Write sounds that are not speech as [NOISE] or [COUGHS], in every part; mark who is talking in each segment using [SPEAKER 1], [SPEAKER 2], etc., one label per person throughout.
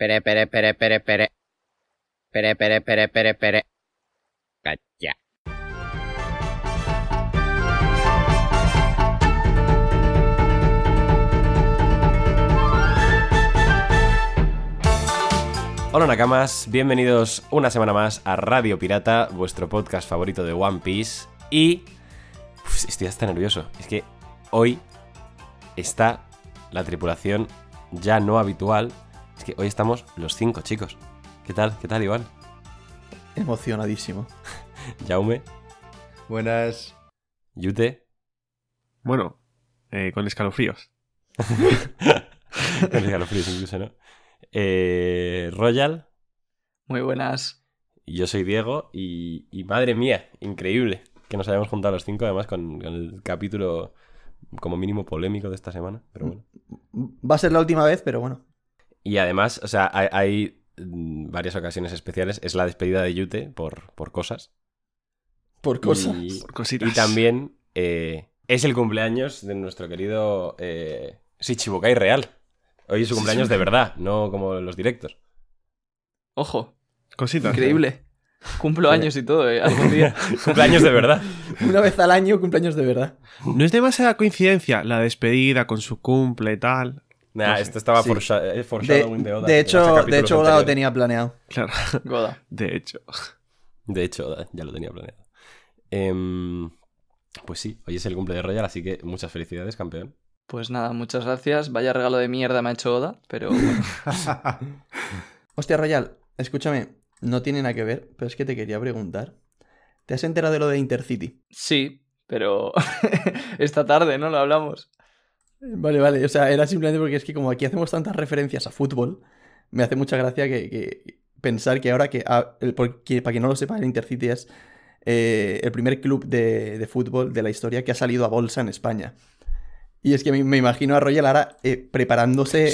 [SPEAKER 1] Pere, pere, pere, pere, pere. Pere, pere, pere, pere, pere. Cacha.
[SPEAKER 2] Hola Nakamas, bienvenidos una semana más a Radio Pirata, vuestro podcast favorito de One Piece. Y uf, estoy hasta nervioso. Es que hoy está la tripulación ya no habitual. Es que hoy estamos los cinco chicos. ¿Qué tal? ¿Qué tal, Iván?
[SPEAKER 3] Emocionadísimo. [LAUGHS]
[SPEAKER 2] Jaume,
[SPEAKER 4] Buenas.
[SPEAKER 2] Yute,
[SPEAKER 5] Bueno, eh, con escalofríos. [LAUGHS]
[SPEAKER 2] con escalofríos incluso, ¿no? Eh, Royal,
[SPEAKER 6] Muy buenas.
[SPEAKER 2] yo soy Diego. Y, y madre mía, increíble que nos hayamos juntado los cinco, además con, con el capítulo como mínimo polémico de esta semana. Pero bueno.
[SPEAKER 3] Va a ser la última vez, pero bueno.
[SPEAKER 2] Y además, o sea, hay, hay, mm, varias ocasiones especiales. Es la despedida de Yute por, por cosas.
[SPEAKER 3] Por cosas.
[SPEAKER 2] Y,
[SPEAKER 5] Por cositas.
[SPEAKER 2] y también eh, es el cumpleaños de nuestro querido eh, Shichibukai Real. Hoy es su cumpleaños de verdad, no como los directos.
[SPEAKER 6] Ojo,
[SPEAKER 5] Cositas.
[SPEAKER 6] increíble. Cumplo años y todo, ¿eh? Algún [LAUGHS] día.
[SPEAKER 2] cumpleaños de verdad.
[SPEAKER 3] Una vez al año, cumpleaños de verdad.
[SPEAKER 5] No es demasiada coincidencia la despedida con su cumple y tal.
[SPEAKER 2] Nah,
[SPEAKER 5] No sé.
[SPEAKER 2] esto estaba
[SPEAKER 3] Sí.
[SPEAKER 2] foresha- eh,
[SPEAKER 3] De,
[SPEAKER 2] foreshadowing de Oda.
[SPEAKER 3] de hecho,
[SPEAKER 2] este
[SPEAKER 3] de hecho, Oda lo tenía planeado.
[SPEAKER 5] Claro,
[SPEAKER 6] Goda. [LAUGHS]
[SPEAKER 5] de hecho.
[SPEAKER 2] De hecho, Oda ya lo tenía planeado. Em, pues sí, hoy es el cumple de Royal, así que muchas felicidades, campeón.
[SPEAKER 6] Pues nada, muchas gracias. Vaya regalo de mierda me ha hecho Oda, pero [LAUGHS] bueno. [LAUGHS]
[SPEAKER 3] Hostia, Royal, escúchame, no tiene nada que ver, pero es que te quería preguntar. ¿Te has enterado de lo de Intercity?
[SPEAKER 6] Sí, pero esta tarde, ¿no? Lo hablamos.
[SPEAKER 3] Vale, vale, o sea, era simplemente porque es que como aquí hacemos tantas referencias a fútbol, me hace mucha gracia que, que pensar que ahora que, ah, el- porque, para quien no lo sepa, el Intercity es eh, el primer club de, de fútbol de la historia que ha salido a bolsa en España. Y es que me, me imagino a Royal ahora eh, preparándose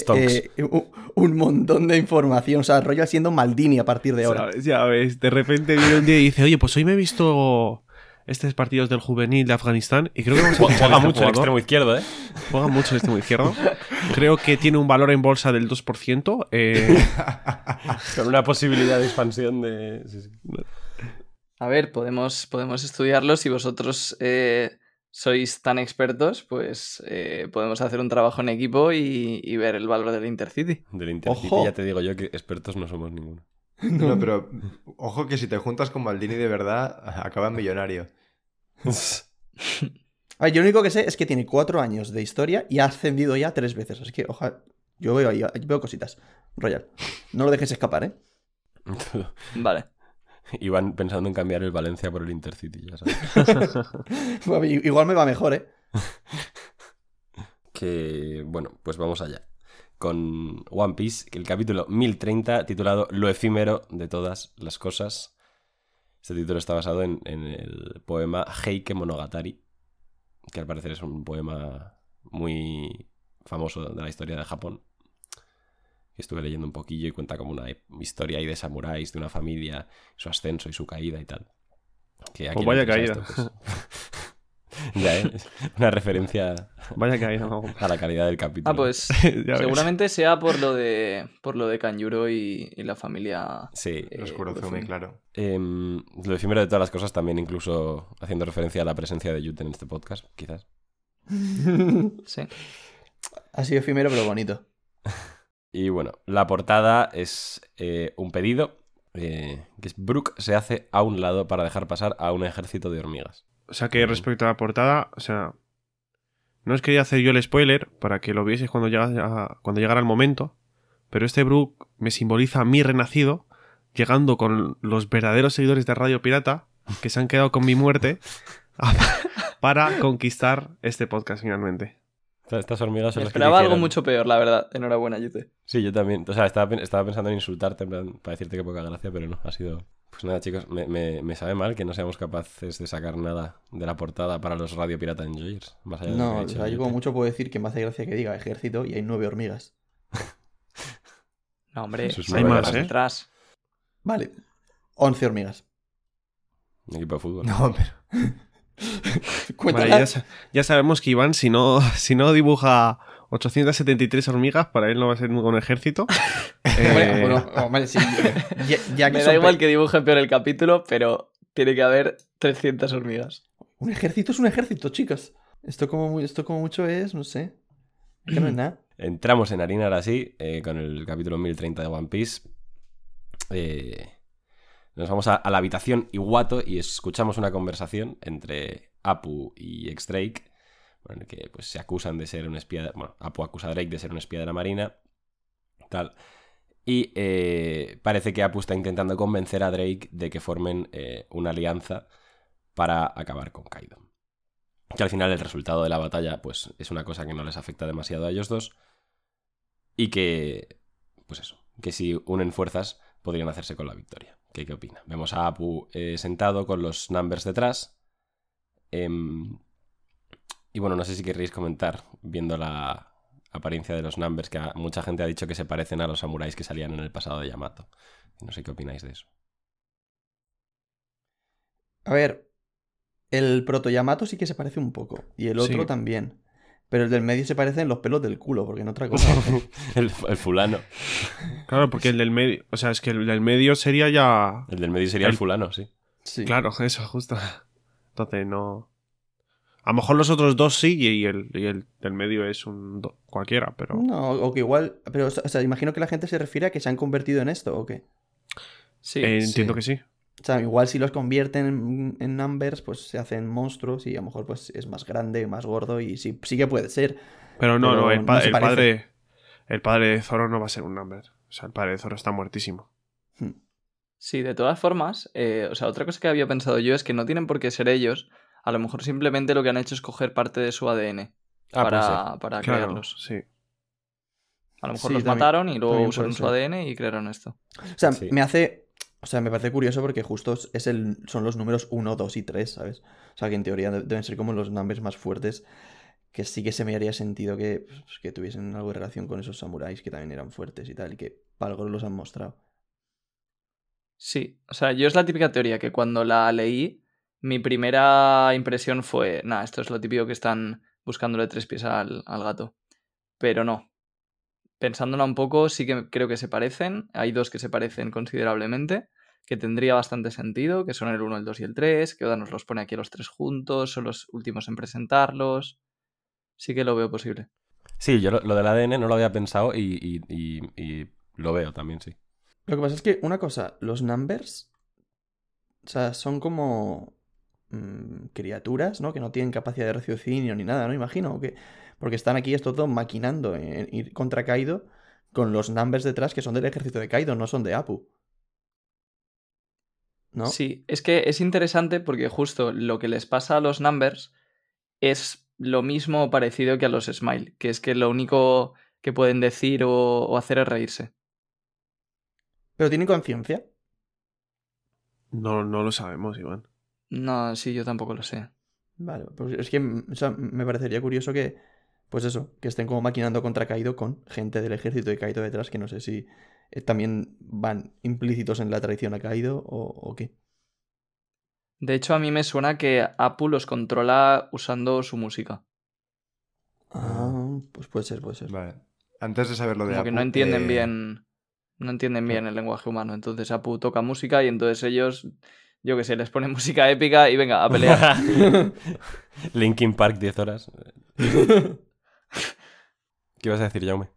[SPEAKER 3] eh, un, un montón de información. O sea, Royal siendo Maldini a partir de ahora.
[SPEAKER 5] ¿Sabes? Ya ves, de repente viene un día y dice, oye, pues hoy me he visto estos partidos del juvenil de Afganistán y creo que vamos a
[SPEAKER 2] Juega, juega
[SPEAKER 5] este
[SPEAKER 2] mucho el extremo izquierdo, ¿eh?
[SPEAKER 5] Juega mucho el extremo izquierdo. Creo que tiene un valor en bolsa del 2%. eh, [LAUGHS]
[SPEAKER 2] Con una posibilidad de expansión de... sí, sí.
[SPEAKER 6] A ver, podemos, podemos estudiarlo. Si vosotros eh, sois tan expertos, pues eh, podemos hacer un trabajo en equipo y, y ver el valor del Intercity.
[SPEAKER 2] Del Intercity
[SPEAKER 3] Ojo.
[SPEAKER 2] ya te digo yo que expertos no somos ninguno. [LAUGHS]
[SPEAKER 4] No, pero ojo que si te juntas con Maldini de verdad, acaba en millonario. [LAUGHS]
[SPEAKER 3] A ver, yo lo único que sé es que tiene cuatro años de historia y ha ascendido ya tres veces. Así que, ojalá. Yo veo ahí, veo cositas. Royal. No lo dejes escapar, ¿eh? [LAUGHS]
[SPEAKER 6] Vale.
[SPEAKER 2] Iban pensando en cambiar el Valencia por el Intercity, ya sabes.
[SPEAKER 3] Igual me va mejor, ¿eh?
[SPEAKER 2] que, bueno, pues vamos allá. Con One Piece, el capítulo 1030, titulado Lo efímero de todas las cosas. Este título está basado en, en el poema Heike Monogatari, que al parecer es un poema muy famoso de la historia de Japón. Estuve leyendo un poquillo y cuenta como una historia ahí de samuráis, de una familia, su ascenso y su caída y tal. Que
[SPEAKER 5] Pues vaya
[SPEAKER 2] esto, pues- [LAUGHS] [LAUGHS] ya, ¿eh? Una referencia
[SPEAKER 5] vaya que ahí no. [LAUGHS]
[SPEAKER 2] a la calidad del capítulo.
[SPEAKER 6] Ah, pues [LAUGHS] seguramente sea por lo de por lo de Kanjuro y, y la familia.
[SPEAKER 2] Sí.
[SPEAKER 6] eh,
[SPEAKER 4] Los Kurozumi,
[SPEAKER 6] Kurozumi.
[SPEAKER 4] claro.
[SPEAKER 2] Em, lo efímero de todas las cosas también, incluso haciendo referencia a la presencia de Yute en este podcast, quizás.
[SPEAKER 6] Sí.
[SPEAKER 3] Ha sido efímero, pero bonito.
[SPEAKER 2] Y bueno, la portada es eh, un pedido, eh, que es Brooke se hace a un lado para dejar pasar a un ejército de hormigas.
[SPEAKER 5] O sea que respecto a la portada, o sea, no os quería hacer yo el spoiler para que lo vieseis cuando llegara, cuando llegara el momento, pero este Brook me simboliza a mí renacido, llegando con los verdaderos seguidores de Radio Pirata, que se han quedado con mi muerte, [LAUGHS] para conquistar este podcast finalmente.
[SPEAKER 2] Estas- hormigas son
[SPEAKER 6] Me
[SPEAKER 2] las que te
[SPEAKER 6] esperaba algo mucho peor, la verdad. Enhorabuena, Yute.
[SPEAKER 2] Sí, yo también. O sea, estaba, pen- estaba pensando en insultarte en plan, para decirte que poca gracia, pero no, ha sido... Pues nada, chicos, me, me- me sabe mal que no seamos capaces de sacar nada de la portada para los Radio Pirata Enjoyers. Más allá de lo que
[SPEAKER 3] No, o sea, yo como mucho puedo decir que me hace gracia que diga ejército y hay nueve hormigas.
[SPEAKER 6] No, hombre,
[SPEAKER 2] Sus
[SPEAKER 6] hay más
[SPEAKER 5] ¿eh?
[SPEAKER 6] detrás.
[SPEAKER 3] Vale, once hormigas.
[SPEAKER 2] Un equipo de fútbol.
[SPEAKER 4] No, pero. [LAUGHS]
[SPEAKER 5] Vale, ya, sa- ya sabemos que Iván, si no, [LAUGHS] si no dibuja 873 hormigas, para él no va a ser un ejército. [LAUGHS] Eh,
[SPEAKER 3] bueno, hombre, sí, ya, ya que
[SPEAKER 6] Me da igual que dibuje peor el capítulo, pero tiene que haber 300 hormigas.
[SPEAKER 3] Un ejército es un ejército, chicas. Esto como, esto como mucho es, no sé. Que no es nada. [CLEARS THROAT]
[SPEAKER 2] Entramos en harina ahora sí, eh, con el capítulo 1030 de One Piece. Eh, nos vamos a, la habitación Iwato y escuchamos una conversación entre Apu y X-Drake, que pues, se acusan de ser un espía. de- bueno, Apu acusa a Drake de ser un espía de la Marina. Tal. Y eh, parece que Apu está intentando convencer a Drake de que formen eh, una alianza para acabar con Kaido. Que al final el resultado de la batalla, pues, es una cosa que no les afecta demasiado a ellos dos. Y que, pues eso, que si unen fuerzas podrían hacerse con la victoria. ¿Qué, qué opina? Vemos a Apu eh, sentado con los numbers detrás. Em, y bueno, no sé si querréis comentar, viendo la apariencia de los numbers, que a- mucha gente ha dicho que se parecen a los samuráis que salían en el pasado de Yamato. No sé qué opináis de eso.
[SPEAKER 3] A ver, el proto Yamato sí que se parece un poco. Y el otro
[SPEAKER 5] Sí.
[SPEAKER 3] también. Pero el del medio se parece en los pelos del culo, porque en otra cosa. [LAUGHS]
[SPEAKER 2] el, el fulano.
[SPEAKER 5] Claro, porque el del medio. O sea, es que el del medio sería ya.
[SPEAKER 2] El del medio sería el,
[SPEAKER 5] El-
[SPEAKER 2] fulano, sí.
[SPEAKER 3] Sí.
[SPEAKER 5] Claro, eso, justo. Entonces no. A lo mejor los otros dos sí y el, y el del medio es un do- cualquiera, pero.
[SPEAKER 3] No, o que igual. Pero, o sea, imagino que la gente se refiere a que se han convertido en esto, ¿o qué?
[SPEAKER 6] Sí.
[SPEAKER 5] Eh, entiendo
[SPEAKER 4] sí.
[SPEAKER 5] que sí.
[SPEAKER 3] O sea, igual si los convierten en, en numbers, pues se hacen monstruos y a lo mejor pues es más grande, más gordo y sí, sí que puede ser.
[SPEAKER 5] Pero no,
[SPEAKER 3] Pero
[SPEAKER 5] no, el, pa-
[SPEAKER 3] no se
[SPEAKER 5] el
[SPEAKER 3] parece.
[SPEAKER 5] padre. El padre de Zoro no va a ser un number. O sea, el padre de Zoro está muertísimo.
[SPEAKER 3] Hmm.
[SPEAKER 6] Sí, de todas formas, eh, o sea, otra cosa que había pensado yo es que no tienen por qué ser ellos. A lo mejor simplemente lo que han hecho es coger parte de su ADN
[SPEAKER 2] Ah,
[SPEAKER 6] para, para
[SPEAKER 5] Claro,
[SPEAKER 6] crearlos.
[SPEAKER 5] sí.
[SPEAKER 6] A lo mejor
[SPEAKER 3] Sí,
[SPEAKER 6] los
[SPEAKER 3] también-
[SPEAKER 6] mataron y luego usaron su. ADN y crearon esto.
[SPEAKER 3] O sea,
[SPEAKER 2] Sí.
[SPEAKER 3] me hace. O sea, me parece curioso porque justo es el, son los números 1, 2 y 3, ¿sabes? O sea, que en teoría de- deben ser como los numbers más fuertes. Que sí que se me haría sentido que, pues, que tuviesen algo de relación con esos samuráis que también eran fuertes y tal, y que para algo los han mostrado.
[SPEAKER 6] Sí, o sea, yo es la típica teoría que cuando la leí, mi primera impresión fue, nada, esto es lo típico que están buscándole tres pies al, al gato. Pero no. Pensándola un poco, sí que creo que se parecen. Hay dos que se parecen considerablemente, que tendría bastante sentido, que son el 1, el 2 y el 3, que Oda nos los pone aquí a los tres juntos, son los últimos en presentarlos. Sí que lo veo posible.
[SPEAKER 2] Sí, yo lo, lo del ADN no lo había pensado y, y- y- y lo veo también, sí.
[SPEAKER 3] Lo que pasa es que, una cosa, los numbers. O sea, son como. mm, criaturas, ¿no? Que no tienen capacidad de raciocinio ni nada, ¿no? Imagino. que Porque están aquí estos dos maquinando en ir contra Kaido con los numbers detrás que son del ejército de Kaido, no son de Apu. ¿No?
[SPEAKER 6] Sí, es que es interesante porque justo lo que les pasa a los numbers es lo mismo o parecido que a los smile, que es que lo único que pueden decir o, o hacer es reírse.
[SPEAKER 3] Pero tienen conciencia.
[SPEAKER 5] No, no lo sabemos, Iván.
[SPEAKER 6] No, sí, yo tampoco lo sé.
[SPEAKER 3] Vale, pues es que o sea, me parecería curioso que, pues eso, que estén como maquinando contra Kaido con gente del ejército de Kaido detrás, que no sé si eh, también van implícitos en la traición a Kaido o, o qué.
[SPEAKER 6] De hecho, a mí me suena que Apu los controla usando su música.
[SPEAKER 3] Ah, pues puede ser, puede ser.
[SPEAKER 4] Vale. Antes de saber lo de
[SPEAKER 6] Como que
[SPEAKER 4] Apu,
[SPEAKER 6] no entienden
[SPEAKER 4] eh,
[SPEAKER 6] bien. No entienden bien el lenguaje humano. Entonces Apu toca música y entonces ellos, yo qué sé, les ponen [LAUGHS] música épica y venga, a pelear. [LAUGHS] [LAUGHS]
[SPEAKER 2] Linkin Park 10 horas. [LAUGHS] ¿Qué ibas a decir, Jaume?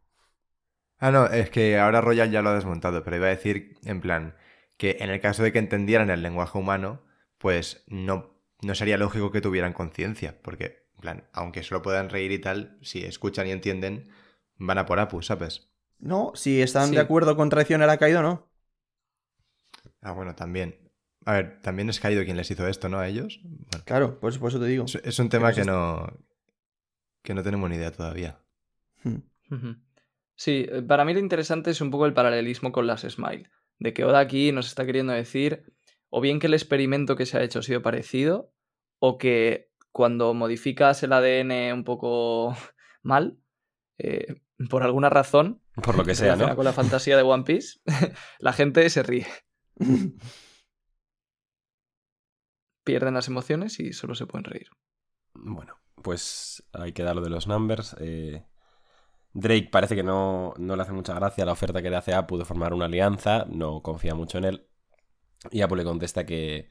[SPEAKER 4] Ah, no, es que ahora Royal ya lo ha desmontado, pero iba a decir, en plan, que en el caso de que entendieran el lenguaje humano, pues no, no sería lógico que tuvieran conciencia, porque, en plan, aunque solo puedan reír y tal, si escuchan y entienden, van a por Apu, ¿sabes?
[SPEAKER 3] No, si están
[SPEAKER 6] Sí.
[SPEAKER 3] de acuerdo con traicionar a Kaido, no.
[SPEAKER 4] Ah, bueno, también. A ver, también es Kaido quien les hizo esto, ¿no? A ellos. Bueno,
[SPEAKER 3] Claro, pues por eso te digo.
[SPEAKER 4] es, es un tema que
[SPEAKER 3] eso
[SPEAKER 4] no, que no tenemos ni idea todavía.
[SPEAKER 3] Hmm.
[SPEAKER 6] Sí, eh, para mí lo interesante es un poco el paralelismo con las Smile. De que Oda aquí nos está queriendo decir o bien que el experimento que se ha hecho ha sido parecido, o que cuando modificas el ADN un poco [LAUGHS] mal, eh, por alguna razón,
[SPEAKER 2] Por lo que sea, ¿no?
[SPEAKER 6] con la fantasía de One Piece, [LAUGHS] la gente se ríe. [LAUGHS] Pierden las emociones y solo se pueden reír.
[SPEAKER 2] Bueno, pues hay que dar lo de los numbers. eh, Drake parece que no, no le hace mucha gracia la oferta que le hace a Apu de formar una alianza, no confía mucho en él. Y Apu le contesta que,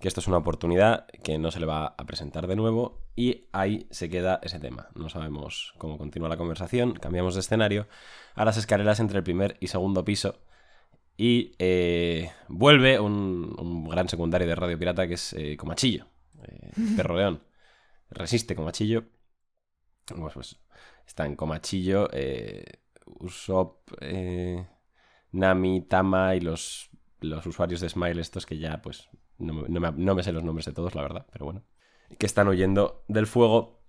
[SPEAKER 2] que esto es una oportunidad, que no se le va a presentar de nuevo. Y ahí se queda ese tema. No sabemos cómo continúa la conversación. Cambiamos de escenario a las escaleras entre el primer y segundo piso. Y eh, vuelve un, un gran secundario de Radio Pirata que es eh, Comachillo, eh, Perro León. Resiste Comachillo. Pues, pues está en Comachillo, eh, Usopp, eh, Nami, Tama y los, los usuarios de Smile estos que ya pues no me, no me- no me sé los nombres de todos, la verdad, pero bueno. Que están huyendo del fuego.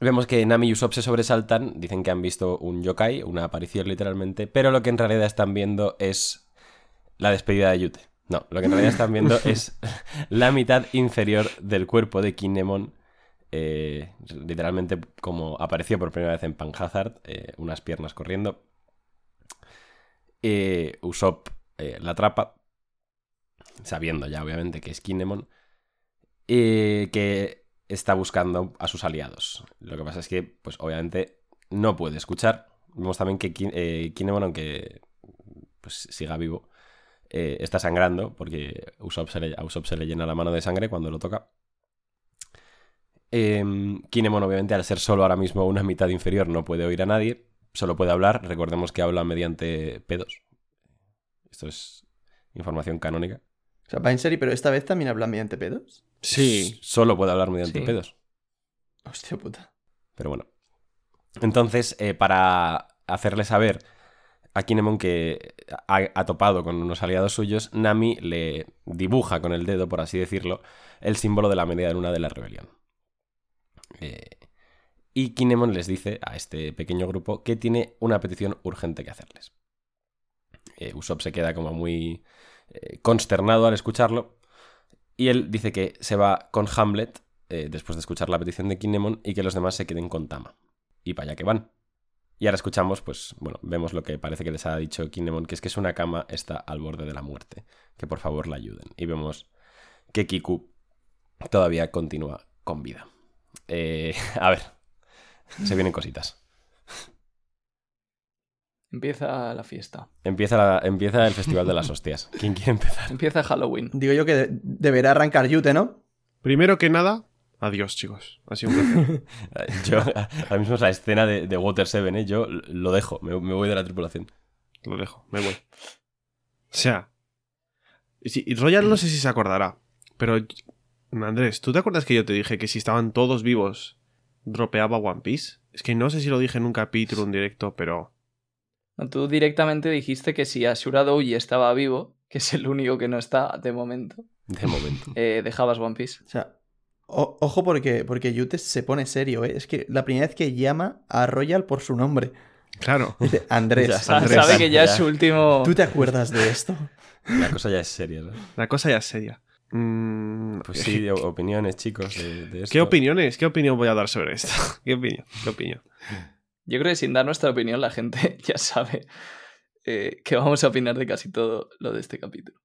[SPEAKER 2] Vemos que Nami y Usopp se sobresaltan, dicen que han visto un yokai, una aparición literalmente, pero lo que en realidad están viendo es la despedida de Yute. No, lo que en realidad están viendo [LAUGHS] es la mitad inferior del cuerpo de Kinemon, eh, literalmente como apareció por primera vez en Panhazard, eh, unas piernas corriendo. Eh, Usopp eh, la atrapa, sabiendo ya obviamente que es Kinemon, que está buscando a sus aliados. Lo que pasa es que, pues obviamente, no puede escuchar. Vemos también que Kin- Kinemon, aunque pues, siga vivo, está sangrando porque Usopp le- a Usopp se le llena la mano de sangre cuando lo toca. Em, Kinemon, obviamente, al ser solo ahora mismo una mitad inferior, no puede oír a nadie, solo puede hablar. Recordemos que habla mediante pedos. Esto es información canónica.
[SPEAKER 3] O sea, va en serio, pero esta vez también hablan mediante pedos.
[SPEAKER 5] Sí.
[SPEAKER 2] Solo puede hablar mediante
[SPEAKER 6] Sí.
[SPEAKER 2] pedos.
[SPEAKER 3] Hostia puta.
[SPEAKER 2] Pero bueno. Entonces, eh, para hacerle saber a Kinemon que ha, ha topado con unos aliados suyos, Nami le dibuja con el dedo, por así decirlo, el símbolo de la media luna de la rebelión. Eh, y Kinemon les dice a este pequeño grupo que tiene una petición urgente que hacerles. Eh, Usopp se queda como muy eh, consternado al escucharlo. Y él dice que se va con Hamlet después de escuchar la petición de Kinemon y que los demás se queden con Tama. Y para allá que van. Y ahora escuchamos, pues, bueno, vemos lo que parece que les ha dicho Kinemon, que es que su Nakama está al borde de la muerte. Que por favor la ayuden. Y vemos que Kiku todavía continúa con vida. Eh, [LAUGHS] a ver, se vienen cositas.
[SPEAKER 6] Empieza la fiesta.
[SPEAKER 2] Empieza, la- empieza el Festival de las [LAUGHS] Hostias. ¿Quién quiere empezar?
[SPEAKER 6] Empieza Halloween.
[SPEAKER 3] Digo yo que de- deberá arrancar Yute, ¿no?
[SPEAKER 5] Primero que nada, adiós, chicos. Ha sido un placer. [LAUGHS]
[SPEAKER 2] Yo, ahora mismo es la escena de, de Water 7, ¿eh? Yo lo dejo, me, me voy de la tripulación.
[SPEAKER 5] Lo dejo, me voy. O sea. y si- y Royal no sé si se acordará. Pero. Andrés, ¿tú te acuerdas que yo te dije que si estaban todos vivos, dropeaba One Piece? Es que no sé si lo dije en un capítulo, en directo, pero.
[SPEAKER 6] No, Tú directamente dijiste que si Ashura Douji estaba vivo, que es el único que no está de momento,
[SPEAKER 2] De momento. [LAUGHS]
[SPEAKER 6] eh, dejabas One Piece.
[SPEAKER 3] O sea, o- ojo porque, porque Yute se pone serio, ¿eh? Es que la primera vez que llama a Royal por su nombre.
[SPEAKER 5] Claro. [LAUGHS]
[SPEAKER 3] Dice, Andrés,
[SPEAKER 2] Ya Andrés,
[SPEAKER 6] sabe que ya,
[SPEAKER 2] ya.
[SPEAKER 6] es su último.
[SPEAKER 3] ¿tú te acuerdas de esto?
[SPEAKER 2] La cosa ya es seria, ¿no?
[SPEAKER 5] La cosa ya es seria. Mm,
[SPEAKER 2] Pues [LAUGHS] sí, opiniones, chicos, de, de esto.
[SPEAKER 5] ¿Qué opiniones? ¿Qué opinión voy a dar sobre esto? [LAUGHS] ¿Qué opinión? ¿Qué opinión?
[SPEAKER 6] Yo creo que sin dar nuestra opinión, la gente [LAUGHS] ya sabe eh, que vamos a opinar de casi todo lo de este capítulo.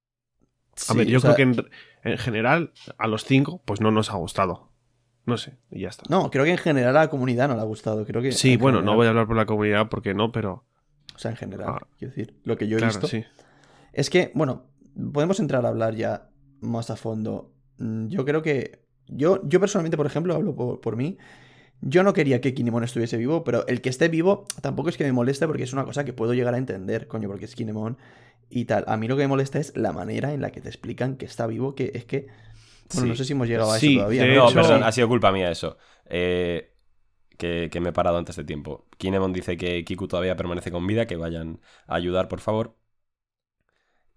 [SPEAKER 5] A ver, yo
[SPEAKER 3] sea,
[SPEAKER 5] creo que en, en general, a los cinco, pues no nos ha gustado. No sé, y ya está.
[SPEAKER 3] No, creo que en general a la comunidad no le ha gustado. Creo que
[SPEAKER 5] sí,
[SPEAKER 3] en
[SPEAKER 5] bueno, no voy a hablar por la comunidad porque no, pero.
[SPEAKER 3] O sea, en general,
[SPEAKER 5] Ah.
[SPEAKER 3] quiero decir, lo que yo he
[SPEAKER 5] claro,
[SPEAKER 3] visto.
[SPEAKER 5] sí.
[SPEAKER 3] Es que, bueno, podemos entrar a hablar ya más a fondo. Mm, Yo creo que. Yo, yo personalmente, por ejemplo, hablo por, por mí. Yo no quería que Kinemon estuviese vivo, pero el que esté vivo tampoco es que me moleste porque es una cosa que puedo llegar a entender, coño, porque es Kinemon y tal. A mí lo que me molesta es la manera en la que te explican que está vivo, que es que. Bueno,
[SPEAKER 2] Sí.
[SPEAKER 3] no sé si hemos llegado a
[SPEAKER 5] Sí,
[SPEAKER 3] eso todavía.
[SPEAKER 2] No, perdón, ha sido culpa mía eso. Eh, que, que me he parado antes de tiempo. Kinemon dice que Kiku todavía permanece con vida, que vayan a ayudar, por favor.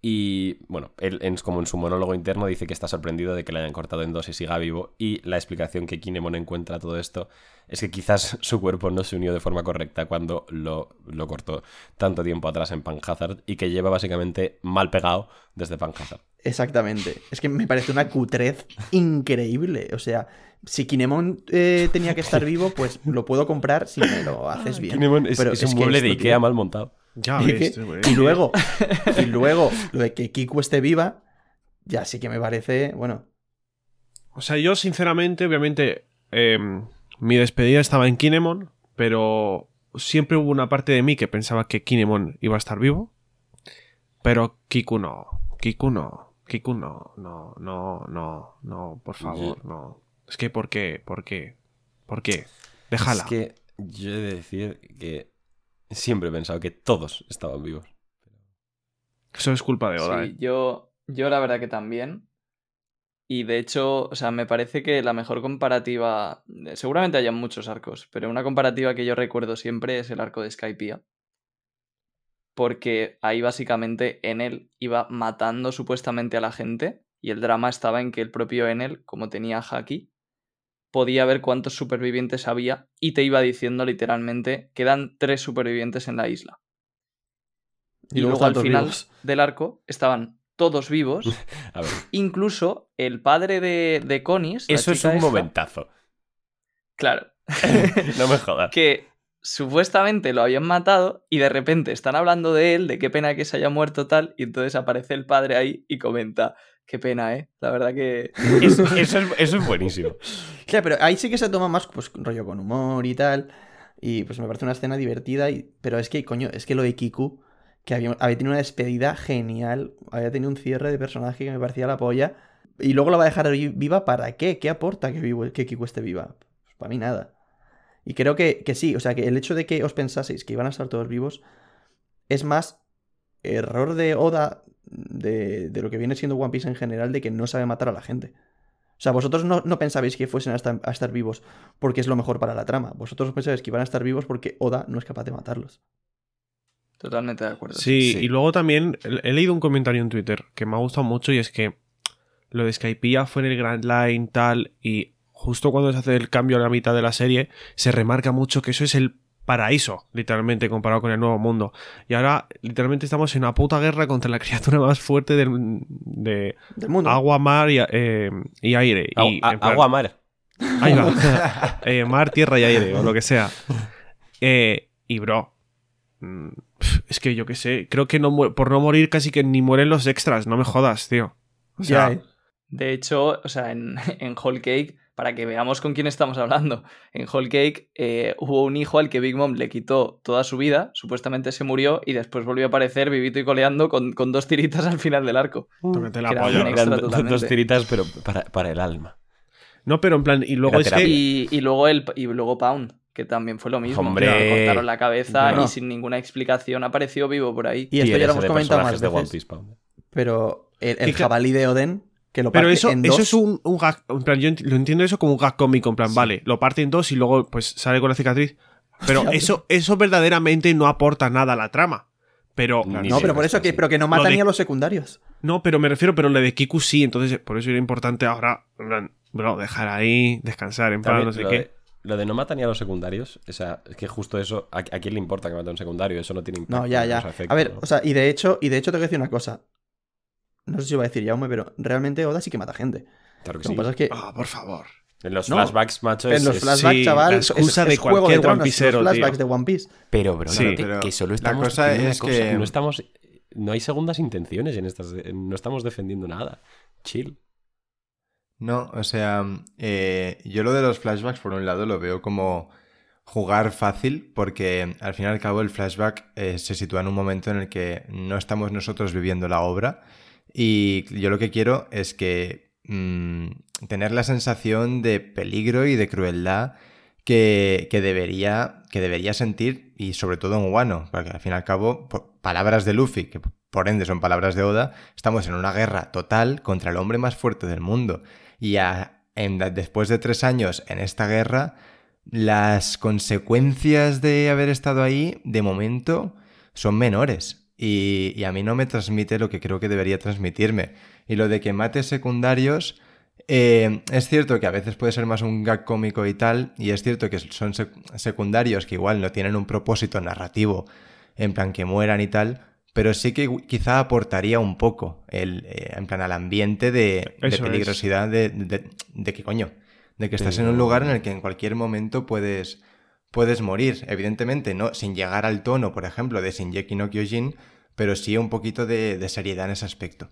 [SPEAKER 2] Y bueno, él en- como en su monólogo interno dice que está sorprendido de que le hayan cortado en dos y siga vivo. Y la explicación que Kinemon encuentra a todo esto es que quizás [LAUGHS] su cuerpo no se unió de forma correcta cuando lo, lo cortó tanto tiempo atrás en Panhazard y que lleva básicamente mal pegado desde Panhazard.
[SPEAKER 3] Exactamente. Es que me parece una cutrez increíble. O sea, si Kinemon eh, tenía que estar [LAUGHS] vivo, pues lo puedo comprar si me lo haces bien.
[SPEAKER 2] Kinemon es,
[SPEAKER 3] Pero
[SPEAKER 2] es un
[SPEAKER 3] que
[SPEAKER 2] mueble de
[SPEAKER 3] esto,
[SPEAKER 2] Ikea
[SPEAKER 3] tío,
[SPEAKER 2] mal montado.
[SPEAKER 5] Ya
[SPEAKER 3] Y,
[SPEAKER 5] ves,
[SPEAKER 3] que-
[SPEAKER 5] güey.
[SPEAKER 3] y luego, [LAUGHS] y luego, lo de que Kiku esté viva, ya sí que me parece, bueno,
[SPEAKER 5] O sea, yo sinceramente, obviamente, em, mi despedida estaba en Kinemon, pero siempre hubo una parte de mí que pensaba que Kinemon iba a estar vivo, pero Kiku no. Kiku no. Kiku no. No, no, no, no, por favor, no. Es que, ¿por qué? ¿Por qué? ¿Por qué? Déjala.
[SPEAKER 2] Es que yo he de decir que siempre he pensado que todos estaban vivos.
[SPEAKER 5] Eso es culpa de Oda,
[SPEAKER 6] Sí,
[SPEAKER 5] ¿eh?
[SPEAKER 6] yo, yo la verdad que también. Y de hecho, o sea, me parece que la mejor comparativa, seguramente haya muchos arcos, pero una comparativa que yo recuerdo siempre es el arco de Skypiea. Porque ahí básicamente Enel iba matando supuestamente a la gente y el drama estaba en que el propio Enel, como tenía Haki, podía ver cuántos supervivientes había y te iba diciendo literalmente quedan tres supervivientes en la isla. Y, luego, al final
[SPEAKER 3] vivos.
[SPEAKER 6] del arco estaban todos vivos, [LAUGHS]
[SPEAKER 2] A ver,
[SPEAKER 6] incluso el padre de, de Conis.
[SPEAKER 2] eso es un
[SPEAKER 6] esta,
[SPEAKER 2] momentazo.
[SPEAKER 6] Claro. [LAUGHS]
[SPEAKER 2] no me [LAUGHS] jodas.
[SPEAKER 6] que supuestamente lo habían matado y de repente están hablando de él, de qué pena que se haya muerto tal, y entonces aparece el padre ahí y comenta, qué pena, ¿eh? La verdad que... [LAUGHS]
[SPEAKER 2] Eso, eso es, eso es buenísimo.
[SPEAKER 3] Claro, pero ahí sí que se toma más pues, rollo con humor y tal. Y pues me parece una escena divertida. Y... Pero es que, coño, es que lo de Kiku, que había, había tenido una despedida genial, había tenido un cierre de personaje que me parecía la polla. Y luego la va a dejar vi- viva para qué? ¿Qué aporta que, vivo, que Kiku esté viva? Pues para mí nada. Y creo que, que sí, o sea, que el hecho de que os pensaseis que iban a estar todos vivos es más error de Oda de, de lo que viene siendo One Piece en general, de que no sabe matar a la gente. O sea, vosotros no, no pensabais que fuesen a estar, a estar vivos porque es lo mejor para la trama. Vosotros pensabais que iban a estar vivos porque Oda no es capaz de matarlos.
[SPEAKER 6] Totalmente de acuerdo.
[SPEAKER 5] Sí,
[SPEAKER 2] Sí.
[SPEAKER 5] y luego también he he leído un comentario en Twitter que me ha gustado mucho y es que lo de Skypiea fue en el Grand Line tal y justo cuando se hace el cambio a la mitad de la serie se remarca mucho que eso es el paraíso, literalmente, comparado con el nuevo mundo. Y ahora, literalmente, estamos en una puta guerra contra la [LAUGHS] criatura más fuerte del, de
[SPEAKER 3] Del mundo.
[SPEAKER 5] agua, mar y, eh, y aire.
[SPEAKER 2] Agu-
[SPEAKER 5] Y,
[SPEAKER 2] a-
[SPEAKER 5] en plan-
[SPEAKER 2] agua mar.
[SPEAKER 5] Ahí va. [LAUGHS] Eh, mar, tierra y aire, o lo que sea. [LAUGHS] Eh, y bro. mm, Es que yo qué sé. Creo que no por no morir casi que ni mueren los extras. No me jodas, tío. O.
[SPEAKER 6] De hecho, o sea, en, en Whole Cake, para que veamos con quién estamos hablando, en Whole Cake eh, hubo un hijo al que Big Mom le quitó toda su vida, supuestamente se murió y después volvió a aparecer vivito y coleando con, con dos tiritas al final del arco.
[SPEAKER 5] tócate la polla.
[SPEAKER 2] dos tiritas, pero para, para el alma.
[SPEAKER 5] No, pero en plan, y luego es que.
[SPEAKER 6] Y, y luego el, y luego Pound, que también fue lo mismo.
[SPEAKER 2] Hombre.
[SPEAKER 6] Le cortaron la cabeza y sin ninguna explicación apareció vivo por ahí.
[SPEAKER 3] Y esto ya lo hemos comentado más
[SPEAKER 2] personajes de One
[SPEAKER 3] veces.
[SPEAKER 2] Piece.
[SPEAKER 3] Pero el, jabalí de Oden, que lo
[SPEAKER 5] Pero
[SPEAKER 3] parte
[SPEAKER 5] eso,
[SPEAKER 3] en
[SPEAKER 5] eso
[SPEAKER 3] dos,
[SPEAKER 5] es un, un gag. En plan, yo ent- lo entiendo eso como un gag cómico. En plan, vale, lo parte en dos y luego pues sale con la cicatriz. Pero [LAUGHS] eso, eso verdaderamente no aporta nada a la trama. Pero.
[SPEAKER 3] No, pero por eso que, pero que no
[SPEAKER 5] de-
[SPEAKER 3] ni a los secundarios.
[SPEAKER 5] No, pero me refiero, pero lo de Kiku sí, entonces por eso era importante ahora, bro, dejar ahí, descansar, en plan, no sé
[SPEAKER 2] lo
[SPEAKER 5] qué.
[SPEAKER 2] de- Lo de no matar ni a los secundarios, o sea, es que justo eso, ¿a, a quién le importa que mate a un secundario? Eso no tiene impacto.
[SPEAKER 3] No, ya, ya. A ver,
[SPEAKER 2] ¿no?
[SPEAKER 3] o sea, y de hecho, y de hecho te voy a decir una cosa. No sé si iba a decir Jaume, pero realmente Oda sí que mata gente.
[SPEAKER 2] claro que
[SPEAKER 3] Lo
[SPEAKER 2] sí.
[SPEAKER 3] que pasa es que
[SPEAKER 5] Ah, por favor.
[SPEAKER 2] En los
[SPEAKER 3] No.
[SPEAKER 2] flashbacks, macho,
[SPEAKER 3] en
[SPEAKER 2] es-
[SPEAKER 3] los flashbacks,
[SPEAKER 5] sí,
[SPEAKER 3] chaval,
[SPEAKER 5] la
[SPEAKER 3] es-
[SPEAKER 5] excusa
[SPEAKER 3] es,
[SPEAKER 5] de
[SPEAKER 3] es Juego de Tronos,
[SPEAKER 5] One Piecero,
[SPEAKER 3] los flashbacks
[SPEAKER 5] tío.
[SPEAKER 3] de One Piece.
[SPEAKER 2] Pero, bro,
[SPEAKER 5] Sí.
[SPEAKER 4] Pero
[SPEAKER 2] que solo
[SPEAKER 4] la
[SPEAKER 2] estamos
[SPEAKER 4] cosa
[SPEAKER 2] diciendo una
[SPEAKER 4] es
[SPEAKER 2] cosa,
[SPEAKER 4] que-
[SPEAKER 2] no estamos... No hay segundas intenciones en estas... No estamos defendiendo nada. Chill.
[SPEAKER 4] No, o sea, eh, yo lo de los flashbacks, por un lado, lo veo como jugar fácil, porque al fin y al cabo el flashback eh, se sitúa en un momento en el que no estamos nosotros viviendo la obra. Y yo lo que quiero es que mm, tener la sensación de peligro y de crueldad que, que debería, que debería sentir, y sobre todo en Wano, porque al fin y al cabo, por palabras de Luffy, que por ende son palabras de Oda, estamos en una guerra total contra el hombre más fuerte del mundo. Y después de tres años en esta guerra, las consecuencias de haber estado ahí, de momento, son menores. Y, y a mí no me transmite lo que creo que debería transmitirme. Y lo de que mate secundarios, eh, es cierto que a veces puede ser más un gag cómico y tal, y es cierto que son sec- secundarios que igual no tienen un propósito narrativo, en plan que mueran y tal, pero sí que quizá aportaría un poco el, eh, en plan al ambiente de, peligrosidad de, de, de que coño, de que estás en un lugar en el que en cualquier momento puedes, puedes morir. Evidentemente, no sin llegar al tono, por ejemplo, de Shinjeki no Kyojin, pero sí un poquito de, de seriedad en ese aspecto.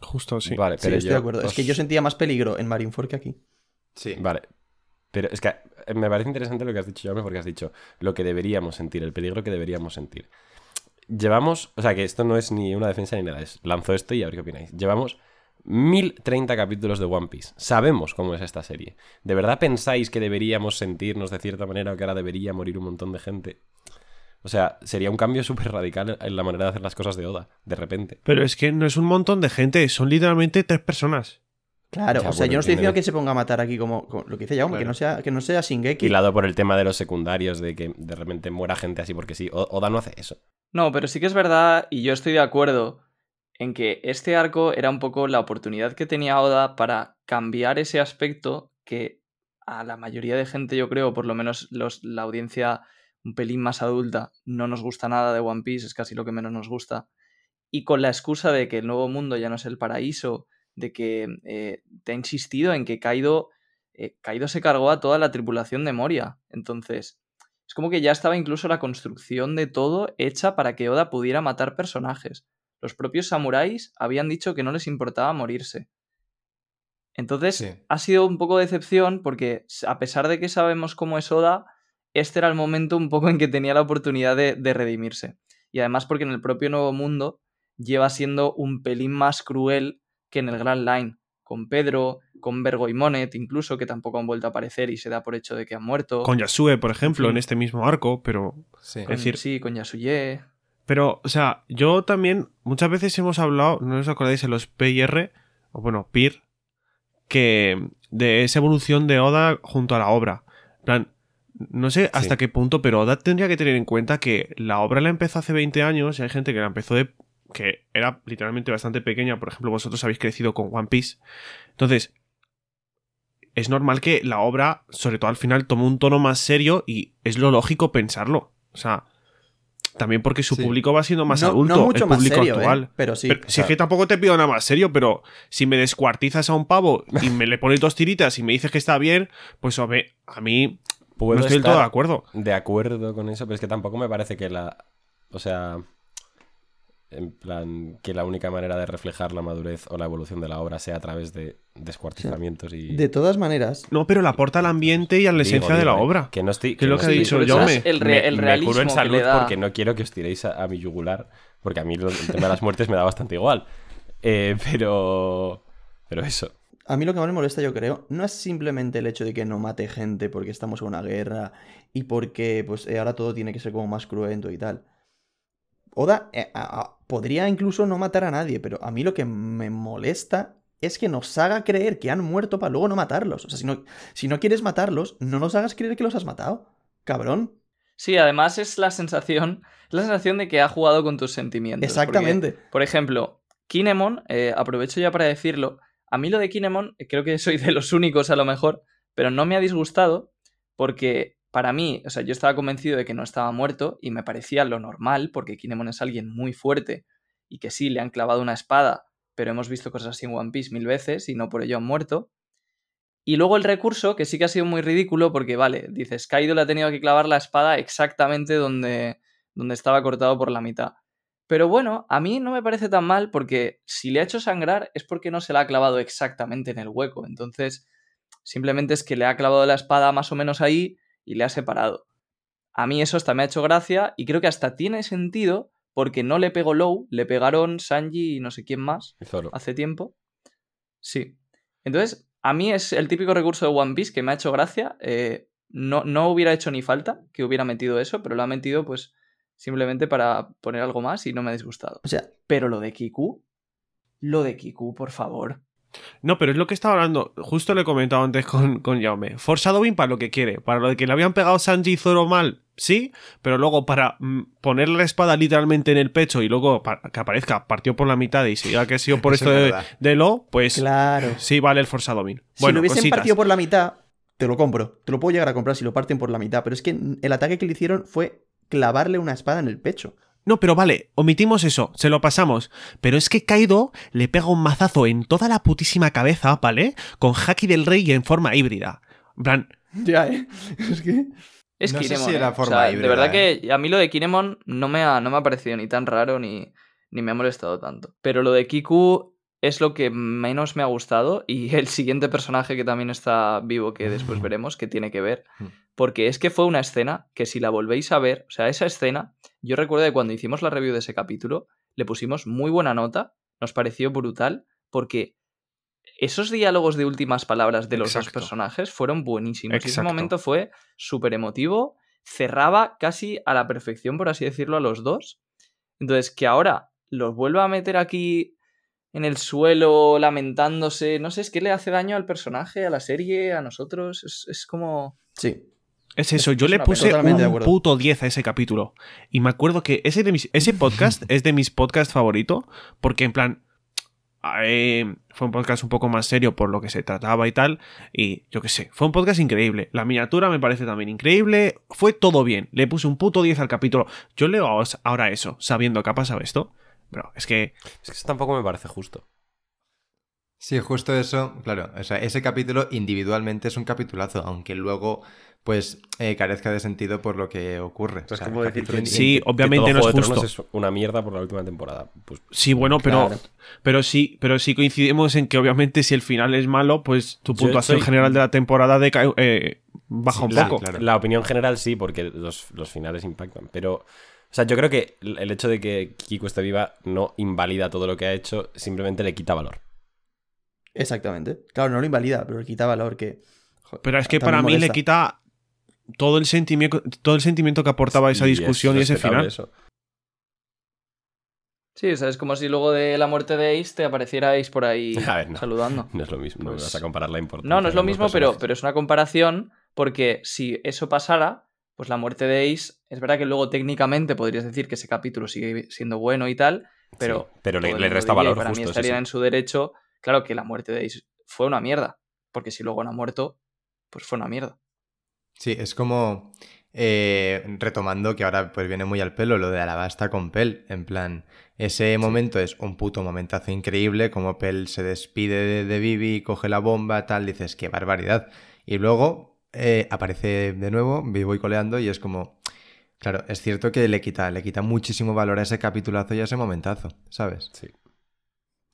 [SPEAKER 5] Justo, sí.
[SPEAKER 2] Vale,
[SPEAKER 3] Sí,
[SPEAKER 2] pero
[SPEAKER 3] estoy
[SPEAKER 2] yo
[SPEAKER 3] de acuerdo. Es que yo sentía más peligro en Marineford que aquí.
[SPEAKER 4] Sí.
[SPEAKER 2] Vale. Pero es que eh, me parece interesante lo que has dicho, Jaume, porque has dicho lo que deberíamos sentir, el peligro que deberíamos sentir. Llevamos, o sea, que esto no es ni una defensa ni nada, es lanzo esto y a ver qué opináis. Llevamos 1030 capítulos de One Piece. Sabemos cómo es esta serie. ¿De verdad pensáis que deberíamos sentirnos de cierta manera o que ahora debería morir un montón de gente? O sea, sería un cambio súper radical en la manera de hacer las cosas de Oda, de repente.
[SPEAKER 5] Pero es que no es un montón de gente, son literalmente tres personas.
[SPEAKER 3] Claro,
[SPEAKER 2] Ya,
[SPEAKER 3] o sea,
[SPEAKER 2] bueno,
[SPEAKER 3] yo no estoy diciendo que se ponga a matar aquí como, como lo que dice Jaume, que no sea, que no sea Shingeki.
[SPEAKER 2] Hilado por el tema de los secundarios, de que de repente muera gente así porque sí. O- Oda no hace eso.
[SPEAKER 6] No, pero sí que es verdad, y yo estoy de acuerdo en que este arco era un poco la oportunidad que tenía Oda para cambiar ese aspecto que a la mayoría de gente, yo creo, por lo menos los, la audiencia un pelín más adulta, no nos gusta nada de One Piece, es casi lo que menos nos gusta. Y con la excusa de que el nuevo mundo ya no es el paraíso, de que eh, te ha insistido en que Kaido, eh, Kaido se cargó a toda la tripulación de Moria. Entonces, es como que ya estaba incluso la construcción de todo hecha para que Oda pudiera matar personajes. Los propios samuráis habían dicho que no les importaba morirse. Entonces,
[SPEAKER 4] Sí.
[SPEAKER 6] ha sido un poco de decepción porque, a pesar de que sabemos cómo es Oda, este era el momento un poco en que tenía la oportunidad de, de redimirse. Y además porque en el propio Nuevo Mundo lleva siendo un pelín más cruel que en el Grand Line. Con Pedro, con Vergo y Monet, incluso, que tampoco han vuelto a aparecer y se da por hecho de que han muerto.
[SPEAKER 5] Con Yasue, por ejemplo, en este mismo arco, pero
[SPEAKER 4] Sí.
[SPEAKER 6] Con-
[SPEAKER 5] es decir-
[SPEAKER 6] sí, con Yasuye.
[SPEAKER 5] Pero, o sea, yo también, muchas veces hemos hablado, no os acordáis, en los PIR, o bueno, PIR, que de esa evolución de Oda junto a la obra. En plan, no sé hasta
[SPEAKER 2] Sí.
[SPEAKER 5] qué punto, pero Oda tendría que tener en cuenta que la obra la empezó hace 20 años y hay gente que la empezó de. que era literalmente bastante pequeña. Por ejemplo, vosotros habéis crecido con One Piece. Entonces, es normal que la obra, sobre todo al final, tome un tono más serio y es lo lógico pensarlo. O sea, también porque su
[SPEAKER 3] Sí.
[SPEAKER 5] público va siendo más
[SPEAKER 3] no,
[SPEAKER 5] adulto,
[SPEAKER 3] no mucho
[SPEAKER 5] el
[SPEAKER 3] más
[SPEAKER 5] público
[SPEAKER 3] serio,
[SPEAKER 5] actual.
[SPEAKER 3] ¿eh? pero sí.
[SPEAKER 5] Pero si es que tampoco te pido nada más serio, pero si me descuartizas a un pavo y me le pones dos tiritas y me dices que está bien, pues a mí, a mí
[SPEAKER 2] Puedo
[SPEAKER 5] no estoy del todo de acuerdo.
[SPEAKER 2] de acuerdo con eso, pero es que tampoco me parece que la. O sea. En plan, que la única manera de reflejar la madurez o la evolución de la obra sea a través de descuartizamientos y.
[SPEAKER 3] de todas maneras,
[SPEAKER 5] No, pero le aporta al ambiente y a la
[SPEAKER 2] Digo,
[SPEAKER 5] esencia de la
[SPEAKER 2] eh,
[SPEAKER 5] obra.
[SPEAKER 2] Que no estoy.
[SPEAKER 5] Que es lo que ha dicho
[SPEAKER 6] el, re- el
[SPEAKER 2] me,
[SPEAKER 6] realismo
[SPEAKER 2] me curo en
[SPEAKER 6] que
[SPEAKER 2] salud
[SPEAKER 6] le da.
[SPEAKER 2] porque no quiero que os tiréis a, a mi yugular, porque a mí lo- el tema de las muertes me da bastante igual. [LAUGHS] Eh, pero. Pero eso.
[SPEAKER 3] a mí lo que más me molesta, yo creo, no es simplemente el hecho de que no mate gente porque estamos en una guerra y porque pues eh, ahora todo tiene que ser como más cruento y tal. Oda eh, a- podría incluso no matar a nadie, pero a mí lo que me molesta es que nos haga creer que han muerto para luego no matarlos. O sea, si no, si no quieres matarlos, no nos hagas creer que los has matado. Cabrón.
[SPEAKER 6] Sí, además es la sensación, es la sensación de que ha jugado con tus sentimientos.
[SPEAKER 3] Exactamente.
[SPEAKER 6] porque, por ejemplo, Kinemon, eh, aprovecho ya para decirlo, a mí lo de Kinemon, eh, creo que soy de los únicos a lo mejor, pero no me ha disgustado porque para mí, o sea, yo estaba convencido de que no estaba muerto y me parecía lo normal porque Kinemon es alguien muy fuerte y que sí, le han clavado una espada, pero hemos visto cosas así en One Piece mil veces y no por ello han muerto. Y luego el recurso, que sí que ha sido muy ridículo, porque vale, dices, Kaido le ha tenido que clavar la espada exactamente donde, donde estaba cortado por la mitad. Pero bueno, a mí no me parece tan mal porque si le ha hecho sangrar es porque no se la ha clavado exactamente en el hueco. Entonces, simplemente es que le ha clavado la espada más o menos ahí y le ha separado. A mí eso hasta me ha hecho gracia y creo que hasta tiene sentido porque no le pegó Low, le pegaron Sanji y no sé quién más
[SPEAKER 2] Zoro.
[SPEAKER 6] hace tiempo. Sí. Entonces, a mí es el típico recurso de One Piece que me ha hecho gracia. eh, no, no hubiera hecho ni falta que hubiera metido eso, pero lo ha metido pues simplemente para poner algo más y no me ha disgustado.
[SPEAKER 3] O sea,
[SPEAKER 6] Pero lo de Kiku, lo de Kiku, por favor.
[SPEAKER 5] No, pero es lo que estaba hablando. Justo le he comentado antes con, con Jaume. Foreshadowing para lo que quiere. Para lo de que le habían pegado Sanji y Zoro mal, sí. Pero luego para mm, poner la espada literalmente en el pecho y luego que aparezca partió por la mitad y se diga que ha sido por esto
[SPEAKER 4] es
[SPEAKER 5] de, lo, pues
[SPEAKER 3] claro.
[SPEAKER 5] sí vale el foreshadowing.
[SPEAKER 3] Si
[SPEAKER 5] Bueno,
[SPEAKER 3] lo hubiesen
[SPEAKER 5] cositas.
[SPEAKER 3] partido por la mitad, te lo compro. Te lo puedo llegar a comprar si lo parten por la mitad. Pero es que el ataque que le hicieron fue clavarle una espada en el pecho.
[SPEAKER 5] No, pero vale, omitimos eso, se lo pasamos. Pero es que Kaido le pega un mazazo en toda la putísima cabeza, ¿vale? Con Haki del Rey en forma híbrida. En plan, [LAUGHS]
[SPEAKER 3] Ya, ¿eh? Es que...
[SPEAKER 6] Es
[SPEAKER 4] No sé
[SPEAKER 6] Kinemon.
[SPEAKER 4] si
[SPEAKER 6] ¿eh?
[SPEAKER 4] era
[SPEAKER 6] O
[SPEAKER 4] forma
[SPEAKER 6] sea,
[SPEAKER 4] híbrida,
[SPEAKER 6] De verdad
[SPEAKER 4] ¿eh?
[SPEAKER 6] que a mí lo de Kinemon no me ha, no me ha parecido ni tan raro ni, ni me ha molestado tanto. Pero lo de Kiku es lo que menos me ha gustado y [LAUGHS] el siguiente personaje que también está vivo que después veremos que tiene que ver.
[SPEAKER 4] Mm.
[SPEAKER 6] Porque es que fue una escena que si la volvéis a ver, o sea, esa escena, yo recuerdo que cuando hicimos la review de ese capítulo, le pusimos muy buena nota, nos pareció brutal, porque esos diálogos de últimas palabras de los dos personajes fueron buenísimos. Y ese momento fue súper emotivo, cerraba casi a la perfección, por así decirlo, a los dos. Entonces, que ahora los vuelva a meter aquí en el suelo, lamentándose, no sé, es que le hace daño al personaje, a la serie, a nosotros, es, es como...
[SPEAKER 3] Sí.
[SPEAKER 5] Es eso,
[SPEAKER 6] Es-
[SPEAKER 5] yo le puse un puto 10 a ese capítulo. Y me acuerdo que ese, de mis- ese podcast [LAUGHS] es de mis podcasts favoritos, porque en plan, eh, fue un podcast un poco más serio por lo que se trataba y tal, y yo qué sé, fue un podcast increíble. La miniatura me parece también increíble, fue todo bien. Le puse un puto 10 al capítulo. Yo leo ahora eso, sabiendo que ha pasado esto, pero es que
[SPEAKER 2] Es que eso tampoco me parece justo.
[SPEAKER 4] Sí, justo eso, claro. O sea, ese capítulo individualmente es un capitulazo, aunque luego, pues, eh, carezca de sentido por lo que ocurre. O sea,
[SPEAKER 2] como
[SPEAKER 4] el
[SPEAKER 2] decir que-
[SPEAKER 5] Sí,
[SPEAKER 2] que- que
[SPEAKER 5] obviamente
[SPEAKER 2] todo
[SPEAKER 5] no es
[SPEAKER 2] Juego de Tronos
[SPEAKER 5] justo.
[SPEAKER 2] es una mierda por la última temporada. Pues
[SPEAKER 5] Sí, bueno, pero,
[SPEAKER 3] Claro.
[SPEAKER 5] pero sí, pero sí coincidimos en que obviamente si el final es malo, pues tu puntuación
[SPEAKER 2] soy-
[SPEAKER 5] general de la temporada decae, eh, baja
[SPEAKER 2] Sí,
[SPEAKER 5] un
[SPEAKER 2] la,
[SPEAKER 5] poco.
[SPEAKER 4] claro.
[SPEAKER 2] la opinión general sí, porque los, los finales impactan. Pero, o sea, yo creo que el el hecho de que Kiko esté viva no invalida todo lo que ha hecho, simplemente le quita valor.
[SPEAKER 3] Exactamente. Claro, no lo invalida, pero le quita valor que. joder,
[SPEAKER 5] Pero es que para mí le quita todo el sentimiento, todo el sentimiento que aportaba esa
[SPEAKER 2] Y es
[SPEAKER 5] discusión y ese final.
[SPEAKER 2] eso.
[SPEAKER 6] Sí, o sea, es como si luego de la muerte de Ace te apareciera Ace por ahí [LAUGHS]
[SPEAKER 2] A ver, no.
[SPEAKER 6] saludando. [LAUGHS]
[SPEAKER 2] No es lo mismo, no me
[SPEAKER 6] Pues-
[SPEAKER 2] vas a comparar la importancia.
[SPEAKER 6] No, no es lo mismo, pero, pero es una comparación porque si eso pasara, pues la muerte de Ace, es verdad que luego técnicamente podrías decir que ese capítulo sigue siendo bueno y tal, pero...
[SPEAKER 2] Sí, pero le, le resta valor
[SPEAKER 6] para
[SPEAKER 2] justo.
[SPEAKER 6] mí
[SPEAKER 2] sí,
[SPEAKER 6] estaría
[SPEAKER 2] sí.
[SPEAKER 6] en su derecho, claro que la muerte de Ace fue una mierda, porque si luego no ha muerto, pues fue una mierda.
[SPEAKER 4] Sí, es como eh, retomando que ahora pues viene muy al pelo lo de Alabasta con Pel. En plan, ese momento es un puto momentazo increíble, como Pel se despide de, de Vivi, coge la bomba, tal, dices, qué barbaridad. Y luego eh, aparece de nuevo, vivo y coleando, y es como. Claro, es cierto que le quita, le quita muchísimo valor a ese capitulazo y a ese momentazo, ¿sabes?
[SPEAKER 2] Sí.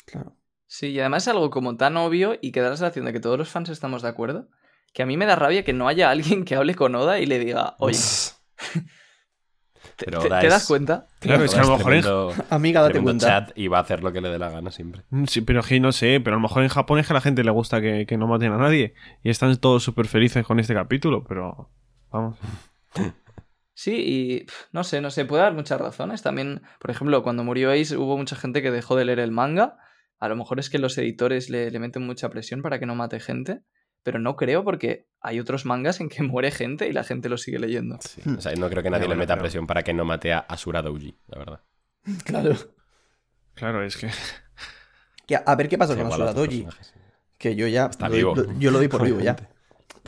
[SPEAKER 3] Claro.
[SPEAKER 6] Sí, y además es algo como tan obvio y que da la sensación de que todos los fans estamos de acuerdo, que a mí me da rabia que no haya alguien que hable con Oda y le diga, [LAUGHS] oye, ¿te, [LAUGHS]
[SPEAKER 2] Pero
[SPEAKER 6] te-
[SPEAKER 2] Oda
[SPEAKER 6] te das
[SPEAKER 2] es-
[SPEAKER 6] cuenta?
[SPEAKER 5] Claro, es que a lo mejor en,
[SPEAKER 2] tremendo, [LAUGHS]
[SPEAKER 3] Amiga, date cuenta.
[SPEAKER 2] chat y va a hacer lo que le dé la gana siempre.
[SPEAKER 5] Mm, sí, pero que no sé, pero a lo mejor en Japón es que a la gente le gusta que, que no maten a nadie y están todos súper felices con este capítulo, pero vamos.
[SPEAKER 6] Sí, y no sé, no sé, puede haber muchas razones. También, por ejemplo, cuando murió Ace hubo mucha gente que dejó de leer el manga. A lo mejor es que los editores le, le meten mucha presión para que no mate gente, pero no creo porque hay otros mangas en que [LAUGHS] muere gente y la gente lo sigue leyendo.
[SPEAKER 2] Sí.
[SPEAKER 3] Hmm.
[SPEAKER 2] O sea, no creo que nadie le meta
[SPEAKER 4] pero-
[SPEAKER 2] presión para que no mate a Asura Douji, la verdad. [LAUGHS]
[SPEAKER 3] Claro.
[SPEAKER 5] Claro, es que.
[SPEAKER 3] Que a, a ver qué pasa
[SPEAKER 2] Sí,
[SPEAKER 3] con Asura
[SPEAKER 2] personajes.
[SPEAKER 3] Que yo ya.
[SPEAKER 2] Está
[SPEAKER 3] lo-
[SPEAKER 2] vivo.
[SPEAKER 3] lo- yo lo doy por [LAUGHS] vivo ya.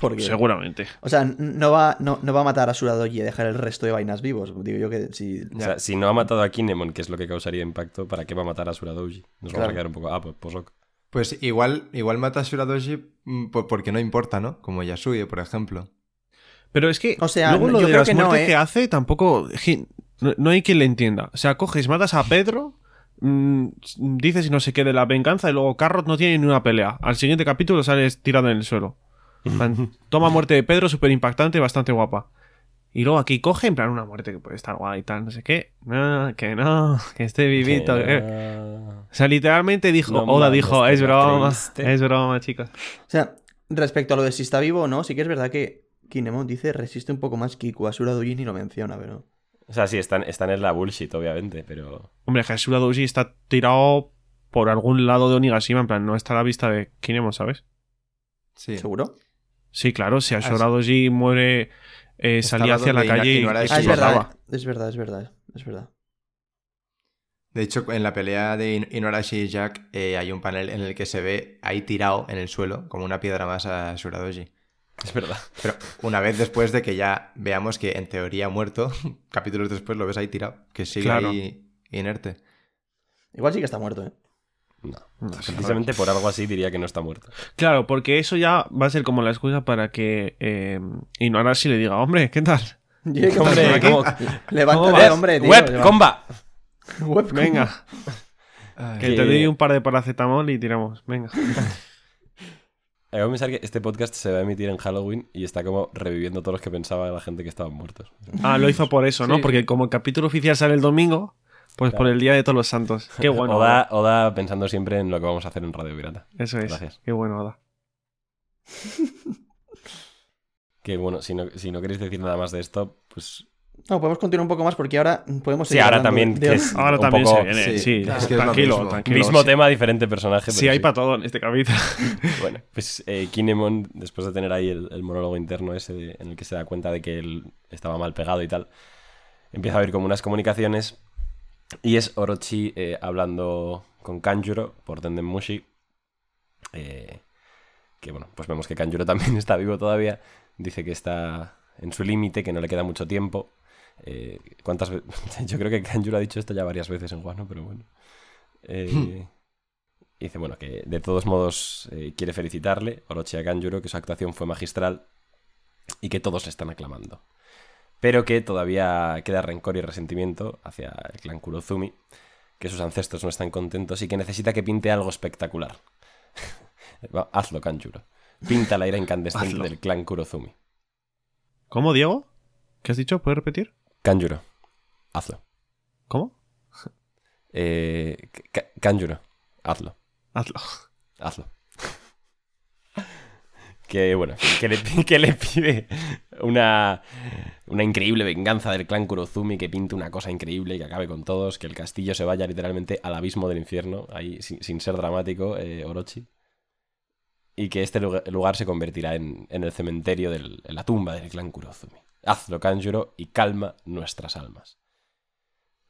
[SPEAKER 3] Porque.
[SPEAKER 5] Seguramente.
[SPEAKER 3] O sea, no va, no, no va a matar a Asura Doji y dejar el resto de vainas vivos. Digo yo que si.
[SPEAKER 2] O sea, si no ha matado a Kinemon, que es lo que causaría impacto, ¿para qué va a matar a Asura Douji? Nos vamos
[SPEAKER 3] Claro.
[SPEAKER 2] a quedar un poco. Ah, pues, pues ok.
[SPEAKER 4] Pues igual, igual mata a Shuradoshi mm, po- porque no importa, ¿no? Como Yasuye, por ejemplo.
[SPEAKER 5] Pero es que
[SPEAKER 3] O sea,
[SPEAKER 5] luego
[SPEAKER 3] no-
[SPEAKER 5] lo
[SPEAKER 3] yo
[SPEAKER 5] de
[SPEAKER 3] creo
[SPEAKER 5] las
[SPEAKER 3] que no,
[SPEAKER 5] muertes
[SPEAKER 3] ¿eh?
[SPEAKER 5] que hace tampoco. No, no hay quien le entienda. O sea, coges, matas a Pedro, mm, dices no sé qué de la venganza y luego Carrot no tiene ni una pelea. Al siguiente capítulo sales tirado en el suelo. En plan, Toma muerte de Pedro, súper impactante, bastante guapa. Y luego aquí coge, en plan, una muerte que puede estar guay y tal, no sé qué. No, que no, que esté vivito.
[SPEAKER 2] Que
[SPEAKER 5] que-
[SPEAKER 2] no.
[SPEAKER 5] O sea, literalmente dijo,
[SPEAKER 2] No
[SPEAKER 5] Oda dijo, es broma,
[SPEAKER 2] triste".
[SPEAKER 5] es broma, chicos.
[SPEAKER 3] O sea, respecto a lo de si está vivo o no, sí que es verdad que Kinemon dice resiste un poco más Kiku. Asura Doji ni lo menciona, pero.
[SPEAKER 2] O sea, sí, están, están en la bullshit, obviamente, pero.
[SPEAKER 5] Hombre, Jesura Doji está tirado por algún lado de Onigashima, en plan, no está a la vista de Kinemon, ¿sabes?
[SPEAKER 4] Sí.
[SPEAKER 3] ¿Seguro?
[SPEAKER 5] Sí, claro, si
[SPEAKER 4] Ah,
[SPEAKER 5] Ashura Doji muere, eh, salía hacia la calle y, y
[SPEAKER 3] Ah, es
[SPEAKER 5] se
[SPEAKER 3] verdad. Es verdad, es verdad. Es verdad.
[SPEAKER 4] De hecho, en la pelea de In- Inuarashi y Jack eh, hay un panel en el que se ve ahí tirado en el suelo, como una piedra más a Shuradoji.
[SPEAKER 2] Es verdad.
[SPEAKER 4] Pero una vez después de que ya veamos que en teoría ha muerto, [LAUGHS] capítulos después lo ves ahí tirado, que sigue
[SPEAKER 5] Claro.
[SPEAKER 4] ahí inerte.
[SPEAKER 3] Igual sí que está muerto, ¿eh?
[SPEAKER 2] No. Precisamente por algo así diría que no está muerto.
[SPEAKER 5] Claro, porque eso ya va a ser como la excusa para que eh, Inuarashi le diga, hombre, ¿qué tal? [LAUGHS]
[SPEAKER 3] ¿Qué
[SPEAKER 2] Hombre? ¿cómo-
[SPEAKER 3] Levántate,
[SPEAKER 2] ¿Cómo
[SPEAKER 3] hombre, tío.
[SPEAKER 2] Web, comba. [LAUGHS]
[SPEAKER 3] Web,
[SPEAKER 5] Venga. Que
[SPEAKER 2] Que-
[SPEAKER 5] te doy un par de paracetamol y tiramos. Venga. [LAUGHS]
[SPEAKER 2] Acabo de pensar que este podcast se va a emitir en Halloween y está como reviviendo todos los que pensaba la gente que estaban muertos.
[SPEAKER 5] Ah, lo hizo por eso, ¿no?
[SPEAKER 6] Sí.
[SPEAKER 5] Porque como el capítulo oficial sale el domingo, pues por el Día de Todos los Santos. Qué [LAUGHS] bueno.
[SPEAKER 2] Oda, pensando siempre en lo que vamos a hacer en Radio Pirata.
[SPEAKER 5] Eso es.
[SPEAKER 2] Gracias.
[SPEAKER 5] Qué bueno, Oda. [LAUGHS]
[SPEAKER 2] Que bueno, si no, si no queréis decir nada más de esto, pues
[SPEAKER 3] No, podemos continuar un poco más porque ahora podemos
[SPEAKER 2] Sí,
[SPEAKER 3] seguir
[SPEAKER 2] ahora
[SPEAKER 3] hablando
[SPEAKER 2] también
[SPEAKER 3] de-
[SPEAKER 2] es- [LAUGHS]
[SPEAKER 5] Ahora
[SPEAKER 2] un
[SPEAKER 5] también
[SPEAKER 2] poco-
[SPEAKER 5] se viene.
[SPEAKER 4] sí,
[SPEAKER 5] Sí,
[SPEAKER 4] claro, es que es lo
[SPEAKER 5] tranquilo,
[SPEAKER 4] mismo.
[SPEAKER 5] tranquilo.
[SPEAKER 2] mismo
[SPEAKER 5] sí.
[SPEAKER 2] tema, diferente personaje.
[SPEAKER 5] Sí, hay para todo en este capítulo.
[SPEAKER 2] Bueno, pues eh, Kinemon, después de tener ahí el, el monólogo interno ese de- en el que se da cuenta de que él estaba mal pegado y tal, empieza a oír como unas comunicaciones y es Orochi eh, hablando con Kanjuro por Tenden Mushi. eh, que bueno, pues vemos que Kanjuro [LAUGHS] también está vivo todavía. Dice que está en su límite, que no le queda mucho tiempo. Eh, ¿Cuántas? [LAUGHS] Yo creo que Kanjuro ha dicho esto ya varias veces en Guano, pero bueno. Eh, y dice, bueno, que de todos modos eh, quiere felicitarle, Orochi a Kanjuro, que su actuación fue magistral y que todos le están aclamando. Pero que todavía queda rencor y resentimiento hacia el clan Kurozumi, que sus ancestros no están contentos y que necesita que pinte algo espectacular. [LAUGHS] Hazlo, Kanjuro. Pinta la ira incandescente del clan Kurozumi.
[SPEAKER 5] ¿Cómo, Diego? ¿Qué has dicho? ¿Puedes repetir?
[SPEAKER 2] Kanjuro, hazlo.
[SPEAKER 5] ¿Cómo? [LAUGHS]
[SPEAKER 2] Eh, Ka- Kanjuro, hazlo.
[SPEAKER 5] Hazlo.
[SPEAKER 2] Hazlo. Que bueno, que le, [LAUGHS] que le pide una, una increíble venganza del clan Kurozumi, que pinte una cosa increíble y que acabe con todos, que el castillo se vaya literalmente al abismo del infierno, ahí sin, ser dramático, eh, Orochi. Y que este lugar, se convertirá en, en el cementerio, del, en la tumba del clan Kurozumi. Hazlo, Kanjuro, y calma nuestras almas.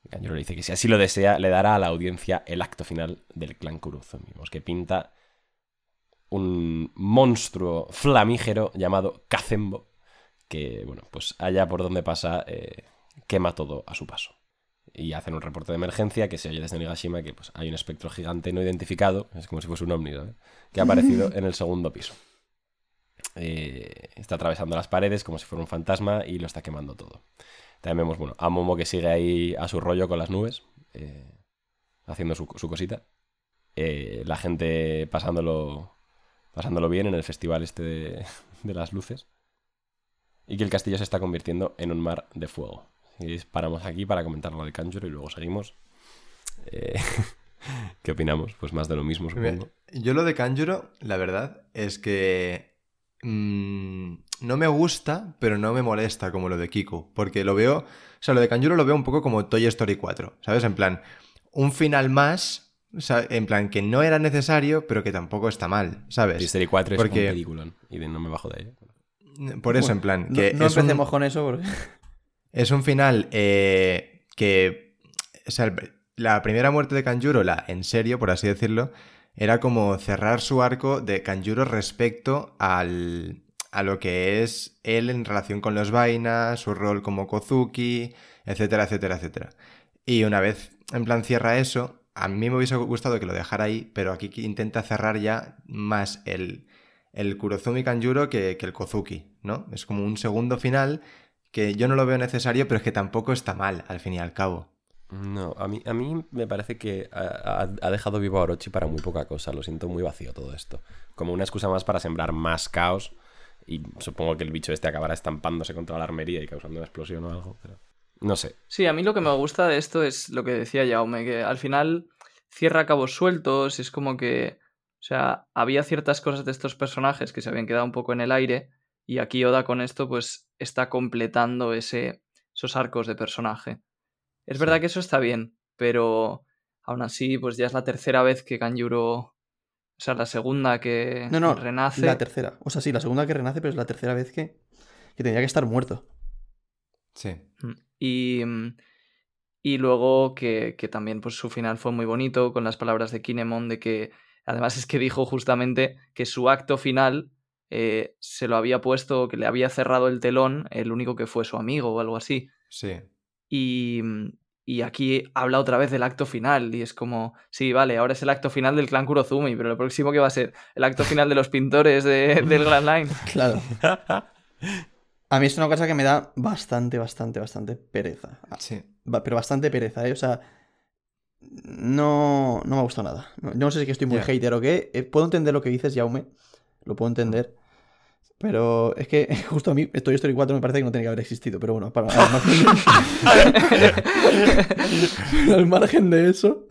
[SPEAKER 2] Kanjuro le dice que si así lo desea, le dará a la audiencia el acto final del clan Kurozumi. Que pinta un monstruo flamígero llamado Kazembo, que, bueno, pues allá por donde pasa, eh, quema todo a su paso. Y hacen un reporte de emergencia que se oye desde Nigashima que pues, hay un espectro gigante no identificado, es como si fuese un ómnido, ¿eh? que ha aparecido [LAUGHS] en el segundo piso. Eh, está atravesando las paredes como si fuera un fantasma y lo está quemando todo. También vemos, bueno, a Momo que sigue ahí a su rollo con las nubes, eh, haciendo su, su cosita. Eh, la gente pasándolo, pasándolo bien en el festival este de, [LAUGHS] de las luces. Y que el castillo se está convirtiendo en un mar de fuego. Y paramos aquí para comentar lo de Kanjuro y luego seguimos. Eh, [LAUGHS] ¿Qué opinamos? Pues más de lo mismo, supongo.
[SPEAKER 4] Yo lo de Kanjuro, la verdad, es que mm, no me gusta, pero no me molesta como lo de Kiku. Porque lo veo, o sea, lo de Kanjuro lo veo un poco como Toy Story 4, ¿sabes? En plan, un final más, o sea, en plan que no era necesario, pero que tampoco está mal, ¿sabes?
[SPEAKER 2] Toy Story 4 es
[SPEAKER 4] Porque-
[SPEAKER 2] un peliculón y de- no me bajo de ahí.
[SPEAKER 4] Por eso,
[SPEAKER 3] Bueno,
[SPEAKER 4] en plan,
[SPEAKER 3] No,
[SPEAKER 4] que
[SPEAKER 3] no
[SPEAKER 4] es un-
[SPEAKER 3] empecemos con eso porque... [LAUGHS]
[SPEAKER 4] Es un final eh, que. O sea, la primera muerte de Kanjuro, la en serio, por así decirlo, era como cerrar su arco de Kanjuro respecto al, a lo que es él en relación con los vainas, su rol como Kozuki, etcétera, etcétera, etcétera. Y una vez en plan cierra eso, a mí me hubiese gustado que lo dejara ahí, pero aquí intenta cerrar ya más el, el Kurozumi Kanjuro que, que el Kozuki, ¿no? Es como un segundo final que yo no lo veo necesario, pero es que tampoco está mal, al fin y al cabo.
[SPEAKER 2] No, a mí, a mí me parece que ha- ha dejado vivo a Orochi para muy poca cosa. Lo siento muy vacío todo esto. Como una excusa más para sembrar más caos. Y supongo que el bicho este acabará estampándose contra la armería y causando una explosión o algo. Pero... No sé.
[SPEAKER 6] Sí, a mí lo que me gusta de esto es lo que decía Jaume, que al final cierra cabos sueltos, es como que, o sea, había ciertas cosas de estos personajes que se habían quedado un poco en el aire y aquí Oda con esto pues está completando ese, esos arcos de personaje. Es verdad que eso está bien, pero aún así pues ya es la tercera vez que Kanjuro, o sea, la segunda que
[SPEAKER 3] No, no,
[SPEAKER 6] renace.
[SPEAKER 3] la tercera. O sea, sí, la segunda que renace, pero es la tercera vez que, que tendría que estar muerto.
[SPEAKER 4] Sí.
[SPEAKER 6] Y, mm, y luego que, que también pues, su final fue muy bonito con las palabras de Kinemon de que además es que dijo justamente que su acto final eh, se lo había puesto, que le había cerrado el telón el único que fue su amigo o algo así.
[SPEAKER 4] Sí.
[SPEAKER 6] Y, mm, y aquí habla otra vez del acto final y es como, sí, vale, ahora es el acto final del clan Kurozumi, pero lo próximo que va a ser el acto final de los pintores de- del Grand Line. [LAUGHS]
[SPEAKER 3] Claro. [LAUGHS] A mí es una cosa que me da bastante, bastante, bastante pereza.
[SPEAKER 4] Sí.
[SPEAKER 3] Pero bastante pereza, ¿eh? O sea, no, no, me ha gustado nada. No, no sé si es que estoy muy
[SPEAKER 4] Ya.
[SPEAKER 3] hater o qué. Eh, puedo entender lo que dices, Jaume. Lo puedo entender. Pero es que [LAUGHS] justo a mí Toy Story 4 me parece que no tiene que haber existido. Pero bueno, para, al margen de, [LAUGHS] [LAUGHS] al margen de eso,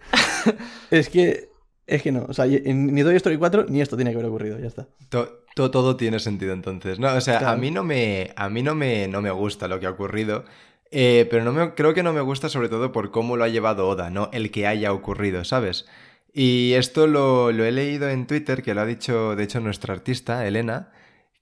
[SPEAKER 3] es que, es que no. O sea, ni Toy Story 4 ni esto tiene que haber ocurrido. Ya está.
[SPEAKER 4] To- to- todo tiene sentido entonces. No, o sea, a mí no me. A mí no me, no me gusta lo que ha ocurrido. eh, pero no me, creo que no me gusta sobre todo por cómo lo ha llevado Oda, no el que haya ocurrido, ¿sabes? Y esto lo, lo he leído en Twitter, que lo ha dicho, de hecho, nuestra artista, Elena,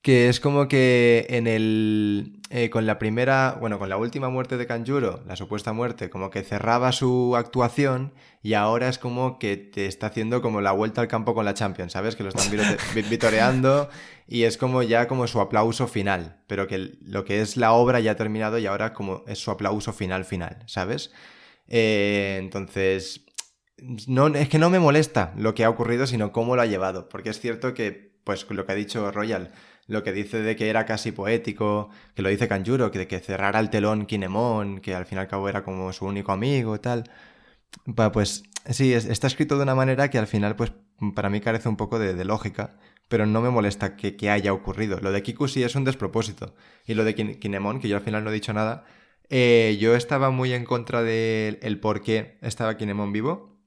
[SPEAKER 4] que es como que en el. Eh, con la primera. Bueno, con la última muerte de Kanjuro, la supuesta muerte, como que cerraba su actuación y ahora es como que te está haciendo como la vuelta al campo con la Champions, ¿sabes? Que lo están [LAUGHS] vitoreando y es como ya como su aplauso final, pero que lo que es la obra ya ha terminado y ahora como es su aplauso final final, ¿sabes? Eh, entonces, no, es que no me molesta lo que ha ocurrido, sino cómo lo ha llevado, porque es cierto que, pues lo que ha dicho Royal, lo que dice de que era casi poético, que lo dice Kanjuro, que de que cerrara el telón Kinemon, que al fin y al cabo era como su único amigo y tal. Pues sí, es- está escrito de una manera que al final, pues para mí carece un poco de, de lógica, pero no me molesta que, haya ocurrido. Lo de Kiku sí es un despropósito. Y lo de Kin- Kinemon, que yo al final no he dicho nada, eh, yo estaba muy en contra del el por qué estaba Kinemon vivo.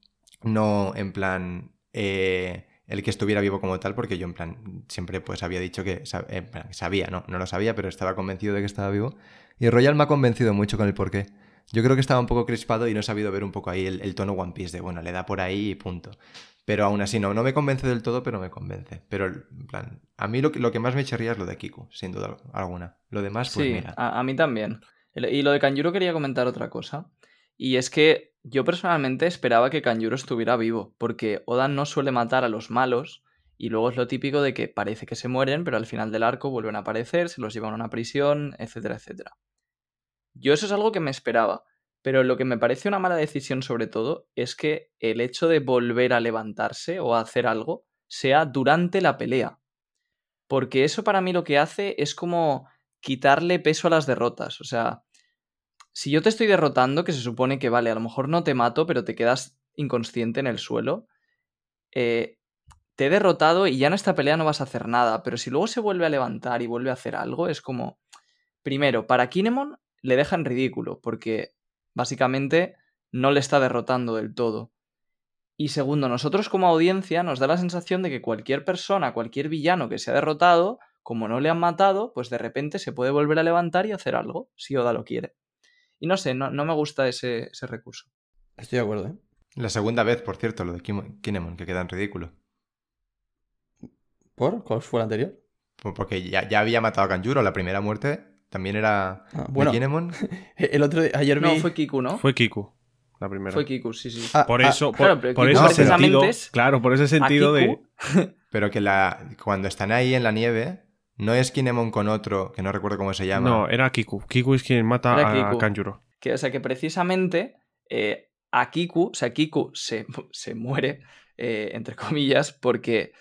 [SPEAKER 4] No en plan eh, el que estuviera vivo como tal, porque yo en plan siempre pues había dicho que en plan, sabía, no, no lo sabía, pero estaba convencido de que estaba vivo. Y Royal me ha convencido mucho con el por qué. Yo creo que estaba un poco crispado y no he sabido ver un poco ahí el, el tono One Piece de, bueno, le da por ahí y punto. Pero aún así, no, no me convence del todo, pero me convence. Pero, en plan, a mí lo, que- lo que más me chirría es lo de Kiku, sin duda alguna. Lo demás, pues
[SPEAKER 6] sí,
[SPEAKER 4] mira.
[SPEAKER 6] a, a mí también. Y lo de Kanjuro quería comentar otra cosa. Y es que yo personalmente esperaba que Kanjuro estuviera vivo, porque Oda no suele matar a los malos, y luego es lo típico de que parece que se mueren, pero al final del arco vuelven a aparecer, se los llevan a una prisión, etcétera, etcétera. Yo eso es algo que me esperaba, pero lo que me parece una mala decisión sobre todo es que el hecho de volver a levantarse o a hacer algo sea durante la pelea. Porque eso para mí lo que hace es como quitarle peso a las derrotas. O sea, si yo te estoy derrotando, que se supone que vale, a lo mejor no te mato, pero te quedas inconsciente en el suelo, eh, te he derrotado y ya en esta pelea no vas a hacer nada. Pero si luego se vuelve a levantar y vuelve a hacer algo, es como. Primero, para Kinemon le deja en ridículo, porque básicamente no le está derrotando del todo. Y segundo, nosotros como audiencia nos da la sensación de que cualquier persona, cualquier villano que se ha derrotado, como no le han matado, pues de repente se puede volver a levantar y hacer algo, si Oda lo quiere. Y no sé, no, no me gusta ese, ese recurso.
[SPEAKER 3] Estoy de acuerdo, ¿eh?
[SPEAKER 4] La segunda vez, por cierto, lo de Kinemon, que queda en ridículo.
[SPEAKER 3] ¿Por? ¿Cuál fue el anterior?
[SPEAKER 4] Por- Porque ya, ya había matado a Kanjuro, la primera muerte también era
[SPEAKER 3] Ah, bueno.
[SPEAKER 4] de Kinemon. [LAUGHS]
[SPEAKER 3] El otro día, ayer vi...
[SPEAKER 6] No, fue Kiku, ¿no?
[SPEAKER 5] Fue Kiku, la primera.
[SPEAKER 6] Fue Kiku, sí, sí.
[SPEAKER 3] Ah,
[SPEAKER 5] Por
[SPEAKER 3] ah,
[SPEAKER 5] eso, por,
[SPEAKER 6] claro,
[SPEAKER 5] por
[SPEAKER 6] Kiku
[SPEAKER 5] ese sentido,
[SPEAKER 6] es-
[SPEAKER 5] claro, por ese sentido de... [LAUGHS]
[SPEAKER 4] Pero que la, cuando están ahí en la nieve, no es Kinemon con otro, que no recuerdo cómo se llama.
[SPEAKER 5] No, era Kiku. Kiku es quien mata
[SPEAKER 6] Era
[SPEAKER 5] a
[SPEAKER 6] Kiku.
[SPEAKER 5] Kanjuro.
[SPEAKER 6] Que, o sea, que precisamente eh, a Kiku, o sea, Kiku se, se muere, eh, entre comillas, porque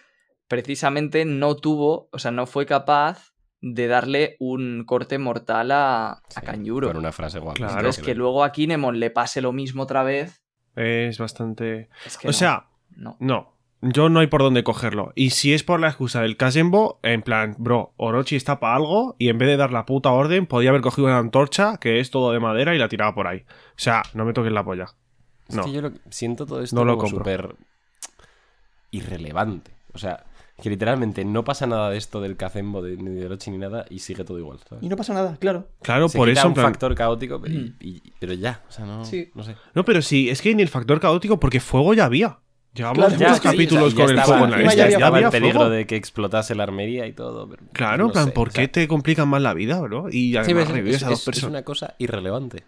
[SPEAKER 6] precisamente no tuvo, o sea, no fue capaz de darle un corte mortal a, a
[SPEAKER 2] Sí,
[SPEAKER 6] Kanjuro.
[SPEAKER 2] Con una frase guapa.
[SPEAKER 5] Claro.
[SPEAKER 6] Entonces, que luego a Kinemon le pase lo mismo otra vez.
[SPEAKER 5] Es bastante...
[SPEAKER 6] Es que
[SPEAKER 5] o
[SPEAKER 6] no,
[SPEAKER 5] sea,
[SPEAKER 6] no.
[SPEAKER 5] no. Yo no hay por dónde cogerlo. Y si es por la excusa del Kazenbo, en plan, bro, Orochi está para algo y en vez de dar la puta orden, podía haber cogido una antorcha que es todo de madera y la tiraba por ahí. O sea, no me toques la polla.
[SPEAKER 2] Es
[SPEAKER 5] No.
[SPEAKER 2] que yo lo- siento todo esto
[SPEAKER 5] No lo
[SPEAKER 2] como
[SPEAKER 5] compro.
[SPEAKER 2] súper irrelevante. O sea, que literalmente no pasa nada de esto del Kazembo, de, ni de Orochi ni nada, y sigue todo igual. ¿sabes?
[SPEAKER 3] Y no pasa nada, claro.
[SPEAKER 5] Claro,
[SPEAKER 2] Se
[SPEAKER 5] por
[SPEAKER 2] quita
[SPEAKER 5] eso,
[SPEAKER 2] un
[SPEAKER 5] plan...
[SPEAKER 2] factor caótico, pero, y-
[SPEAKER 6] Mm.
[SPEAKER 2] y- pero ya, o sea, no,
[SPEAKER 6] Sí.
[SPEAKER 2] no sé.
[SPEAKER 5] No, pero sí, es que ni el factor caótico, porque fuego ya había. Llevamos
[SPEAKER 3] Claro,
[SPEAKER 5] muchos
[SPEAKER 3] ya, sí,
[SPEAKER 5] capítulos
[SPEAKER 2] o sea, ya
[SPEAKER 5] con el fuego en la lista.
[SPEAKER 3] ya
[SPEAKER 2] estaba el peligro
[SPEAKER 5] fuego.
[SPEAKER 2] de que explotase la armería y todo. pero
[SPEAKER 5] Claro,
[SPEAKER 2] no
[SPEAKER 5] plan,
[SPEAKER 2] sé,
[SPEAKER 5] ¿por
[SPEAKER 2] o
[SPEAKER 5] qué
[SPEAKER 2] sea,
[SPEAKER 5] te complican más la vida, bro? Y
[SPEAKER 2] sí,
[SPEAKER 5] además
[SPEAKER 2] ves,
[SPEAKER 5] revives
[SPEAKER 2] es,
[SPEAKER 5] a dos
[SPEAKER 2] es- una cosa irrelevante.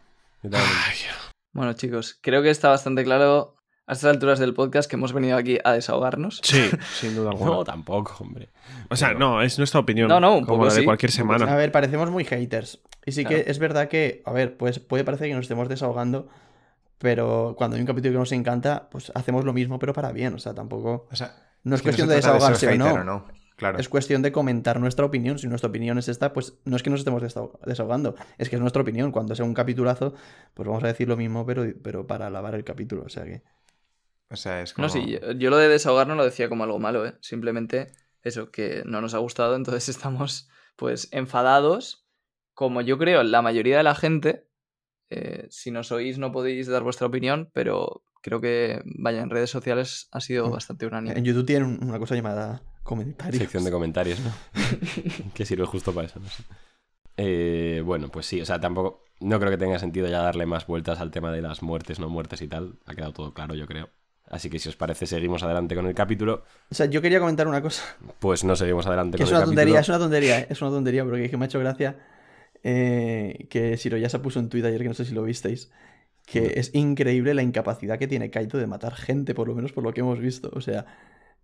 [SPEAKER 6] Bueno, chicos, creo que está bastante claro a estas alturas del podcast que hemos venido aquí a desahogarnos.
[SPEAKER 5] Sí, [LAUGHS] sin duda alguna.
[SPEAKER 2] No, tampoco, hombre.
[SPEAKER 5] o sea,
[SPEAKER 2] pero-
[SPEAKER 5] no, es nuestra opinión.
[SPEAKER 6] No, no, un
[SPEAKER 5] como la de
[SPEAKER 6] sí,
[SPEAKER 5] cualquier semana.
[SPEAKER 3] A ver, parecemos muy haters. Y sí
[SPEAKER 6] Claro.
[SPEAKER 3] que es verdad que, a ver, pues puede parecer que nos estemos desahogando, pero cuando hay un capítulo que nos encanta, pues hacemos lo mismo, pero para bien. O sea, tampoco.
[SPEAKER 4] O sea,
[SPEAKER 3] No es cuestión de desahogarse o no.
[SPEAKER 4] Claro.
[SPEAKER 3] Es cuestión de comentar nuestra opinión. Si nuestra opinión es esta, pues no es que nos estemos desahog- desahogando, es que es nuestra opinión. Cuando sea un capitulazo, pues vamos a decir lo mismo, pero, pero para alabar el capítulo. O sea que.
[SPEAKER 4] O sea, es como...
[SPEAKER 6] No, sí, yo, yo lo de desahogar no lo decía como algo malo, ¿eh? Simplemente eso, que no nos ha gustado, [LAUGHS] entonces estamos pues enfadados, como yo creo la mayoría de la gente. Eh, si nos oís no podéis dar vuestra opinión, pero creo que, vaya, en redes sociales ha sido
[SPEAKER 3] Mm.
[SPEAKER 6] bastante unánime.
[SPEAKER 3] En YouTube tienen una cosa llamada comentarios.
[SPEAKER 2] Sección de comentarios, ¿no? [LAUGHS] que sirve justo para eso, no sé. Eh, bueno, pues sí, o sea, tampoco. No creo que tenga sentido ya darle más vueltas al tema de las muertes, no muertes y tal. Ha quedado todo claro, yo creo. Así que si os parece, seguimos adelante con el capítulo.
[SPEAKER 3] O sea, yo quería comentar una cosa.
[SPEAKER 2] Pues no seguimos adelante
[SPEAKER 3] Que
[SPEAKER 2] con
[SPEAKER 3] es
[SPEAKER 2] el
[SPEAKER 3] una tontería, es
[SPEAKER 2] capítulo.
[SPEAKER 3] una tontería, ¿eh? es una tontería, pero que me ha hecho gracia eh, que Siroyasa puso en Twitter ayer, que no sé si lo visteis, que es increíble la incapacidad que tiene Kaito de matar gente, por lo menos por lo que hemos visto. O sea,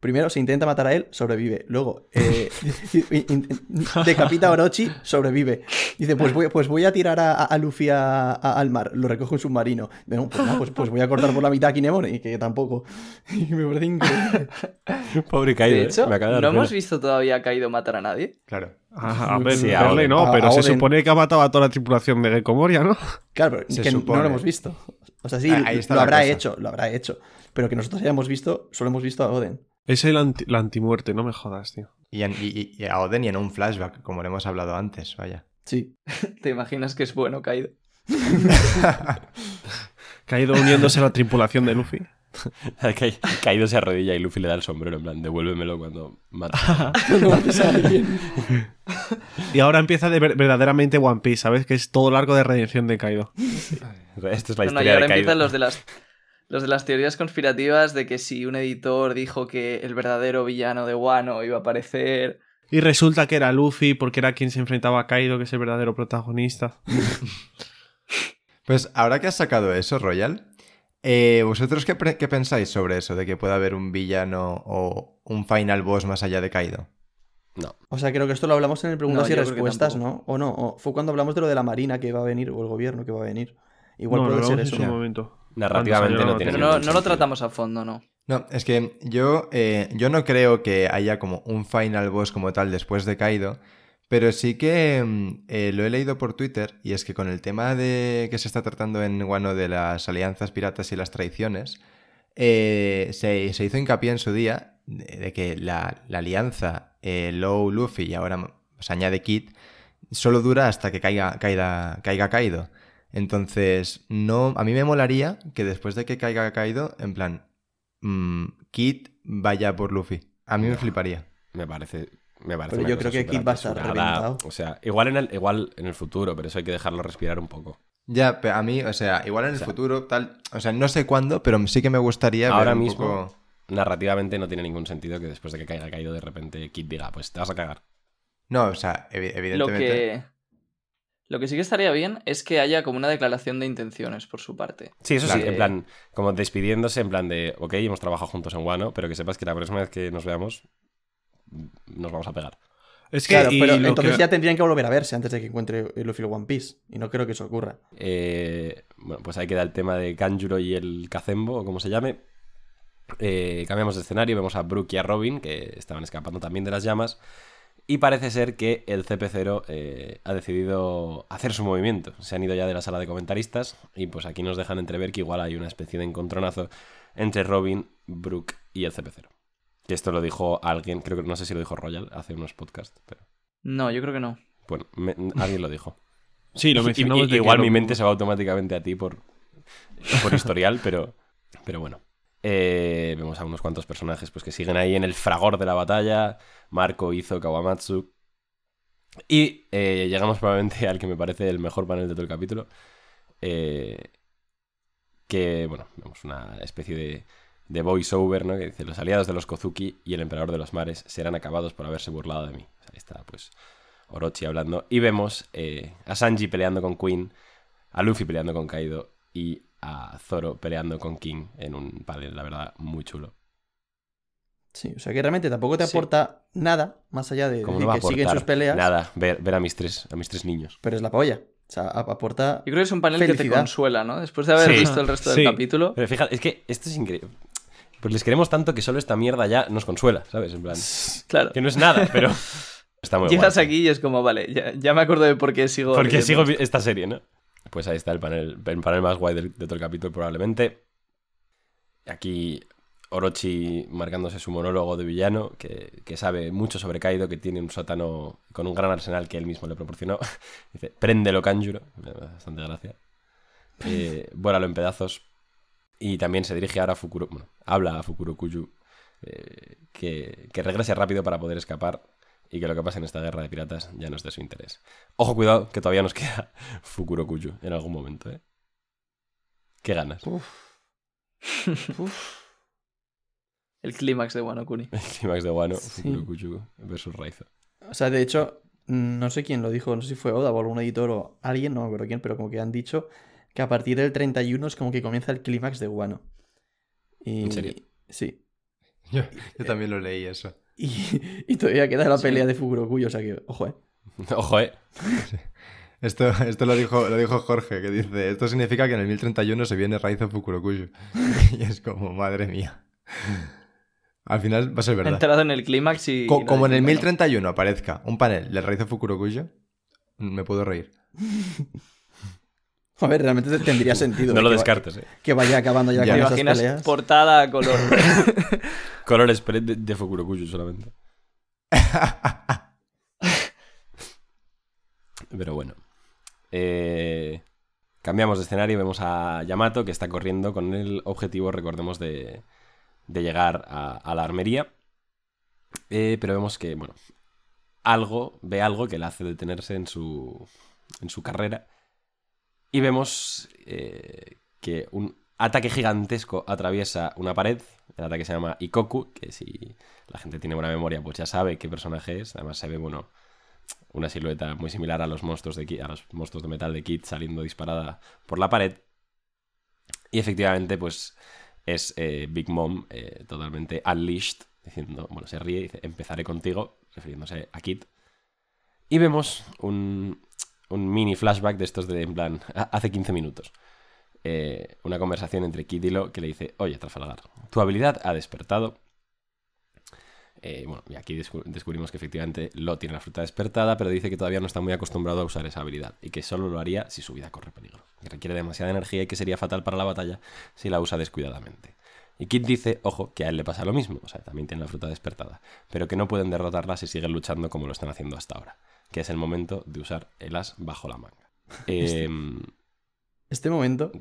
[SPEAKER 3] primero se intenta matar a él, sobrevive. Luego eh, [LAUGHS] decapita a Orochi, sobrevive. Dice, pues voy, pues voy a tirar a, a Luffy a- a- al mar, lo recoge un submarino. Bueno, pues, pues, pues voy a cortar por la mitad a Kinemon, y que tampoco. [LAUGHS] Y me parece increíble.
[SPEAKER 2] Pobre Kaido,
[SPEAKER 6] de
[SPEAKER 2] ¿eh?
[SPEAKER 6] hecho,
[SPEAKER 2] Me acaba de
[SPEAKER 6] no hemos visto todavía a Kaido matar a nadie.
[SPEAKER 4] Claro.
[SPEAKER 5] A, a ver,
[SPEAKER 3] Sí,
[SPEAKER 2] a
[SPEAKER 5] verle
[SPEAKER 2] Oden.
[SPEAKER 5] no,
[SPEAKER 3] A-
[SPEAKER 5] pero
[SPEAKER 3] a
[SPEAKER 5] se supone que ha matado a toda la tripulación de Gecko Moria, ¿no?
[SPEAKER 3] Claro, pero
[SPEAKER 4] Se
[SPEAKER 3] que no lo hemos visto. O sea, sí,
[SPEAKER 4] Ah,
[SPEAKER 3] lo habrá
[SPEAKER 4] cosa.
[SPEAKER 3] hecho, lo habrá hecho. Pero que nosotros hayamos visto, solo hemos visto a Oden.
[SPEAKER 5] Es el anti- la antimuerte, no me jodas, tío.
[SPEAKER 4] Y, en- y- y a Oden y en un flashback, como le hemos hablado antes, vaya.
[SPEAKER 3] Sí. [LAUGHS]
[SPEAKER 6] ¿Te imaginas que es bueno Kaido? [LAUGHS]
[SPEAKER 5] Caído uniéndose a la tripulación de Luffy. [LAUGHS]
[SPEAKER 2] Kai- Kaido se arrodilla y Luffy le da el sombrero, en plan, devuélvemelo cuando
[SPEAKER 3] alguien.
[SPEAKER 5] Y ahora empieza de ver- verdaderamente One Piece, ¿sabes? Que es todo el arco de redención de Kaido.
[SPEAKER 2] Esto es la
[SPEAKER 6] No, no, y
[SPEAKER 2] historia
[SPEAKER 6] ahora
[SPEAKER 2] de Kaido.
[SPEAKER 6] empiezan los de las los de las teorías conspirativas de que si un editor dijo que el verdadero villano de Wano iba a aparecer.
[SPEAKER 5] Y resulta que era Luffy porque era quien se enfrentaba a Kaido, que es el verdadero protagonista. [LAUGHS]
[SPEAKER 4] Pues ahora que has sacado eso, Royal, eh, ¿vosotros qué, qué pensáis sobre eso? De que pueda haber un villano o un final boss más allá de Kaido.
[SPEAKER 2] No.
[SPEAKER 3] O sea, creo que esto lo hablamos en el preguntas
[SPEAKER 6] No,
[SPEAKER 3] y respuestas. ¿no? O no, o fue cuando hablamos de lo de la marina que va a venir, o el gobierno que va a venir. Igual
[SPEAKER 5] no, lo
[SPEAKER 3] puede ser eso.
[SPEAKER 5] en su
[SPEAKER 3] ¿no?
[SPEAKER 5] momento.
[SPEAKER 2] Narrativamente no tiene
[SPEAKER 6] Pero no, lo tratamos a fondo, ¿no?
[SPEAKER 4] No, es que yo, eh, yo no creo que haya como un final boss como tal después de Kaido, pero sí que mm, eh, lo he leído por Twitter y es que con el tema de que se está tratando en Wano de las alianzas piratas y las traiciones, eh, se, se hizo hincapié en su día de, de que la, la alianza eh, Low Luffy y ahora se añade Kid solo dura hasta que caiga, caiga, caiga Kaido. Entonces, no, a mí me molaría que después de que caiga Kaido, en plan, mm, Kid vaya por Luffy. A mí me fliparía.
[SPEAKER 2] Me parece. Me parece
[SPEAKER 3] Pero yo creo que Kid va a estar reventado.
[SPEAKER 2] O sea, igual en, el, igual en el futuro, pero eso hay que dejarlo respirar un poco.
[SPEAKER 4] Ya, pero a mí, o sea, igual en el
[SPEAKER 2] O sea-
[SPEAKER 4] futuro, tal, o sea, no sé cuándo, pero sí que me gustaría
[SPEAKER 2] Ahora
[SPEAKER 4] ver un
[SPEAKER 2] mismo,
[SPEAKER 4] poco-
[SPEAKER 2] narrativamente no tiene ningún sentido que después de que caiga caído de repente Kid diga, pues te vas a cagar.
[SPEAKER 4] No, o sea, evi-
[SPEAKER 6] Lo
[SPEAKER 4] evidentemente...
[SPEAKER 6] que. Lo que sí que estaría bien es que haya como una declaración de intenciones por su parte.
[SPEAKER 2] Sí, eso sí, en plan, como despidiéndose, en plan de, ok, hemos trabajado juntos en Wano, pero que sepas que la próxima vez que nos veamos, nos vamos a pegar.
[SPEAKER 5] Es que,
[SPEAKER 3] Claro,
[SPEAKER 5] y
[SPEAKER 3] pero entonces
[SPEAKER 5] que-
[SPEAKER 3] ya tendrían que volver a verse antes de que encuentre el Luffy One Piece. Y no creo que eso ocurra.
[SPEAKER 2] Eh, bueno, pues ahí queda el tema de Kanjuro y el Kazembo, o como se llame. Eh, cambiamos de escenario, vemos a Brook y a Robin, que estaban escapando también de las llamas. Y parece ser que el CP0 eh, ha decidido hacer su movimiento. Se han ido ya de la sala de comentaristas y pues aquí nos dejan entrever que igual hay una especie de encontronazo entre Robin, Brook y el CP0. Que esto lo dijo alguien, creo que no sé si lo dijo Royal hace unos podcasts, pero
[SPEAKER 6] No, yo creo que no.
[SPEAKER 2] bueno, me- alguien lo dijo. [LAUGHS]
[SPEAKER 5] Sí, lo que
[SPEAKER 2] igual
[SPEAKER 5] lo-
[SPEAKER 2] mi mente se va automáticamente a ti por, por historial, [LAUGHS] pero, pero bueno. Eh, vemos a unos cuantos personajes pues, que siguen ahí en el fragor de la batalla. Marco, Izo, Kawamatsu. Y eh, llegamos probablemente [LAUGHS] al que me parece el mejor panel de todo el capítulo. eh, que, bueno, vemos una especie de, de voiceover, ¿no? Que dice, los aliados de los Kozuki y el emperador de los mares serán acabados por haberse burlado de mí. Ahí está, pues, Orochi hablando. Y vemos eh, a Sanji peleando con Queen, a Luffy peleando con Kaido y a Zoro peleando con King en un panel, la verdad, muy chulo.
[SPEAKER 3] Sí, o sea que realmente tampoco te
[SPEAKER 6] Sí.
[SPEAKER 3] aporta nada más allá de
[SPEAKER 2] Como
[SPEAKER 3] decir
[SPEAKER 2] no va a
[SPEAKER 3] que siguen
[SPEAKER 2] aportar
[SPEAKER 3] sus peleas.
[SPEAKER 2] nada ver, ver a, mis tres, a mis tres niños.
[SPEAKER 3] Pero es la polla. O sea, ap- aporta.
[SPEAKER 6] Yo creo que es un panel que te consuela, ¿no? Después de haber
[SPEAKER 2] Sí.
[SPEAKER 6] visto el resto
[SPEAKER 5] Sí.
[SPEAKER 6] del capítulo.
[SPEAKER 2] Pero fíjate, es que esto es increíble. Pues les queremos tanto que solo esta mierda ya nos consuela, ¿sabes? En plan,
[SPEAKER 6] Claro.
[SPEAKER 2] que no es nada, [LAUGHS] pero está muy
[SPEAKER 6] Llegas
[SPEAKER 2] guay.
[SPEAKER 6] aquí y es como, vale, ya, ya me acuerdo de por qué sigo.
[SPEAKER 2] Porque sigo esta serie, ¿no? Pues ahí está el panel, el panel más guay del- de, todo el capítulo, probablemente. Aquí Orochi marcándose su monólogo de villano, que, que sabe mucho sobre Kaido, que tiene un sótano con un gran arsenal que él mismo le proporcionó. [LAUGHS] Dice, préndelo, Kanjuro. Me da bastante gracia. Eh, [LAUGHS] vuélalo en pedazos. Y también se dirige ahora a Fukuro. Bueno, habla a Fukuro Kuyu. eh, que, que regrese rápido para poder escapar. Y que lo que pasa en esta guerra de piratas ya no es de su interés. Ojo, cuidado, que todavía nos [LAUGHS] queda Fukuro Kuyu en algún momento, ¿eh? Qué ganas. [LAUGHS]
[SPEAKER 6] El clímax de Wano Kuni.
[SPEAKER 2] El clímax de Wano,
[SPEAKER 3] Sí.
[SPEAKER 2] Fukuro Kuyu versus Raizo.
[SPEAKER 3] O sea, de hecho, no sé quién lo dijo, no sé si fue Oda o algún editor o alguien, no me acuerdo quién, pero como que han dicho que a partir del 31 es como que comienza el clímax de Wano. Y...
[SPEAKER 2] ¿En serio?
[SPEAKER 3] Sí. [LAUGHS]
[SPEAKER 4] Yo, yo también lo leí eso.
[SPEAKER 3] Y, y todavía queda la pelea de Fukurokuyo, o sea que, ojo, eh. [LAUGHS]
[SPEAKER 2] Ojo, ¿eh?
[SPEAKER 4] Esto, esto lo, dijo, lo dijo Jorge, que dice, esto significa que en el 1031 se viene Raizo Fukurokuyo. [LAUGHS] y es como, madre mía. Al final va a ser
[SPEAKER 6] Ha
[SPEAKER 4] verdad.
[SPEAKER 6] entrado en el clímax y.
[SPEAKER 4] Co- como en el
[SPEAKER 6] dice, bueno,
[SPEAKER 4] 1031 aparezca un panel de Raizo Fukurokuyo, me puedo reír. [LAUGHS] [LAUGHS]
[SPEAKER 3] A ver, realmente tendría sentido. [LAUGHS]
[SPEAKER 2] No lo
[SPEAKER 3] va-
[SPEAKER 2] descartes, ¿eh?
[SPEAKER 3] Que vaya acabando ya,
[SPEAKER 4] Ya.
[SPEAKER 6] ¿Te
[SPEAKER 3] con esas
[SPEAKER 6] imaginas
[SPEAKER 3] peleas.
[SPEAKER 6] portada a color? [LAUGHS]
[SPEAKER 2] Color spread de, de Fukuro Kuyu solamente. Pero bueno. Eh, cambiamos de escenario y vemos a Yamato que está corriendo con el objetivo, recordemos, de, de llegar a, a la armería. Eh, pero vemos que, bueno, algo, ve algo que le hace detenerse en su, en su carrera. Y vemos eh, que un ataque gigantesco atraviesa una pared. El ataque se llama Ikoku, que si la gente tiene buena memoria, pues ya sabe qué personaje es. Además se ve, bueno, una silueta muy similar a los monstruos de, a los monstruos de metal de Kid saliendo disparada por la pared. Y efectivamente, pues es eh, Big Mom eh, totalmente unleashed, diciendo, bueno, se ríe dice, empezaré contigo, refiriéndose a Kid. Y vemos un, un mini flashback de estos de, en plan, hace 15 minutos. Eh, una conversación entre Kid y Lo que le dice, oye, Trafalgar, tu habilidad ha despertado. Eh, bueno, y aquí descu- descubrimos que efectivamente Lo tiene la fruta despertada, pero dice que todavía no está muy acostumbrado a usar esa habilidad y que solo lo haría si su vida corre peligro. Que requiere demasiada energía y que sería fatal para la batalla si la usa descuidadamente. Y Kid dice, ojo, que a él le pasa lo mismo, o sea, también tiene la fruta despertada, pero que no pueden derrotarla si siguen luchando como lo están haciendo hasta ahora, que es el momento de usar el as bajo la manga. [LAUGHS] Em,
[SPEAKER 3] Este momento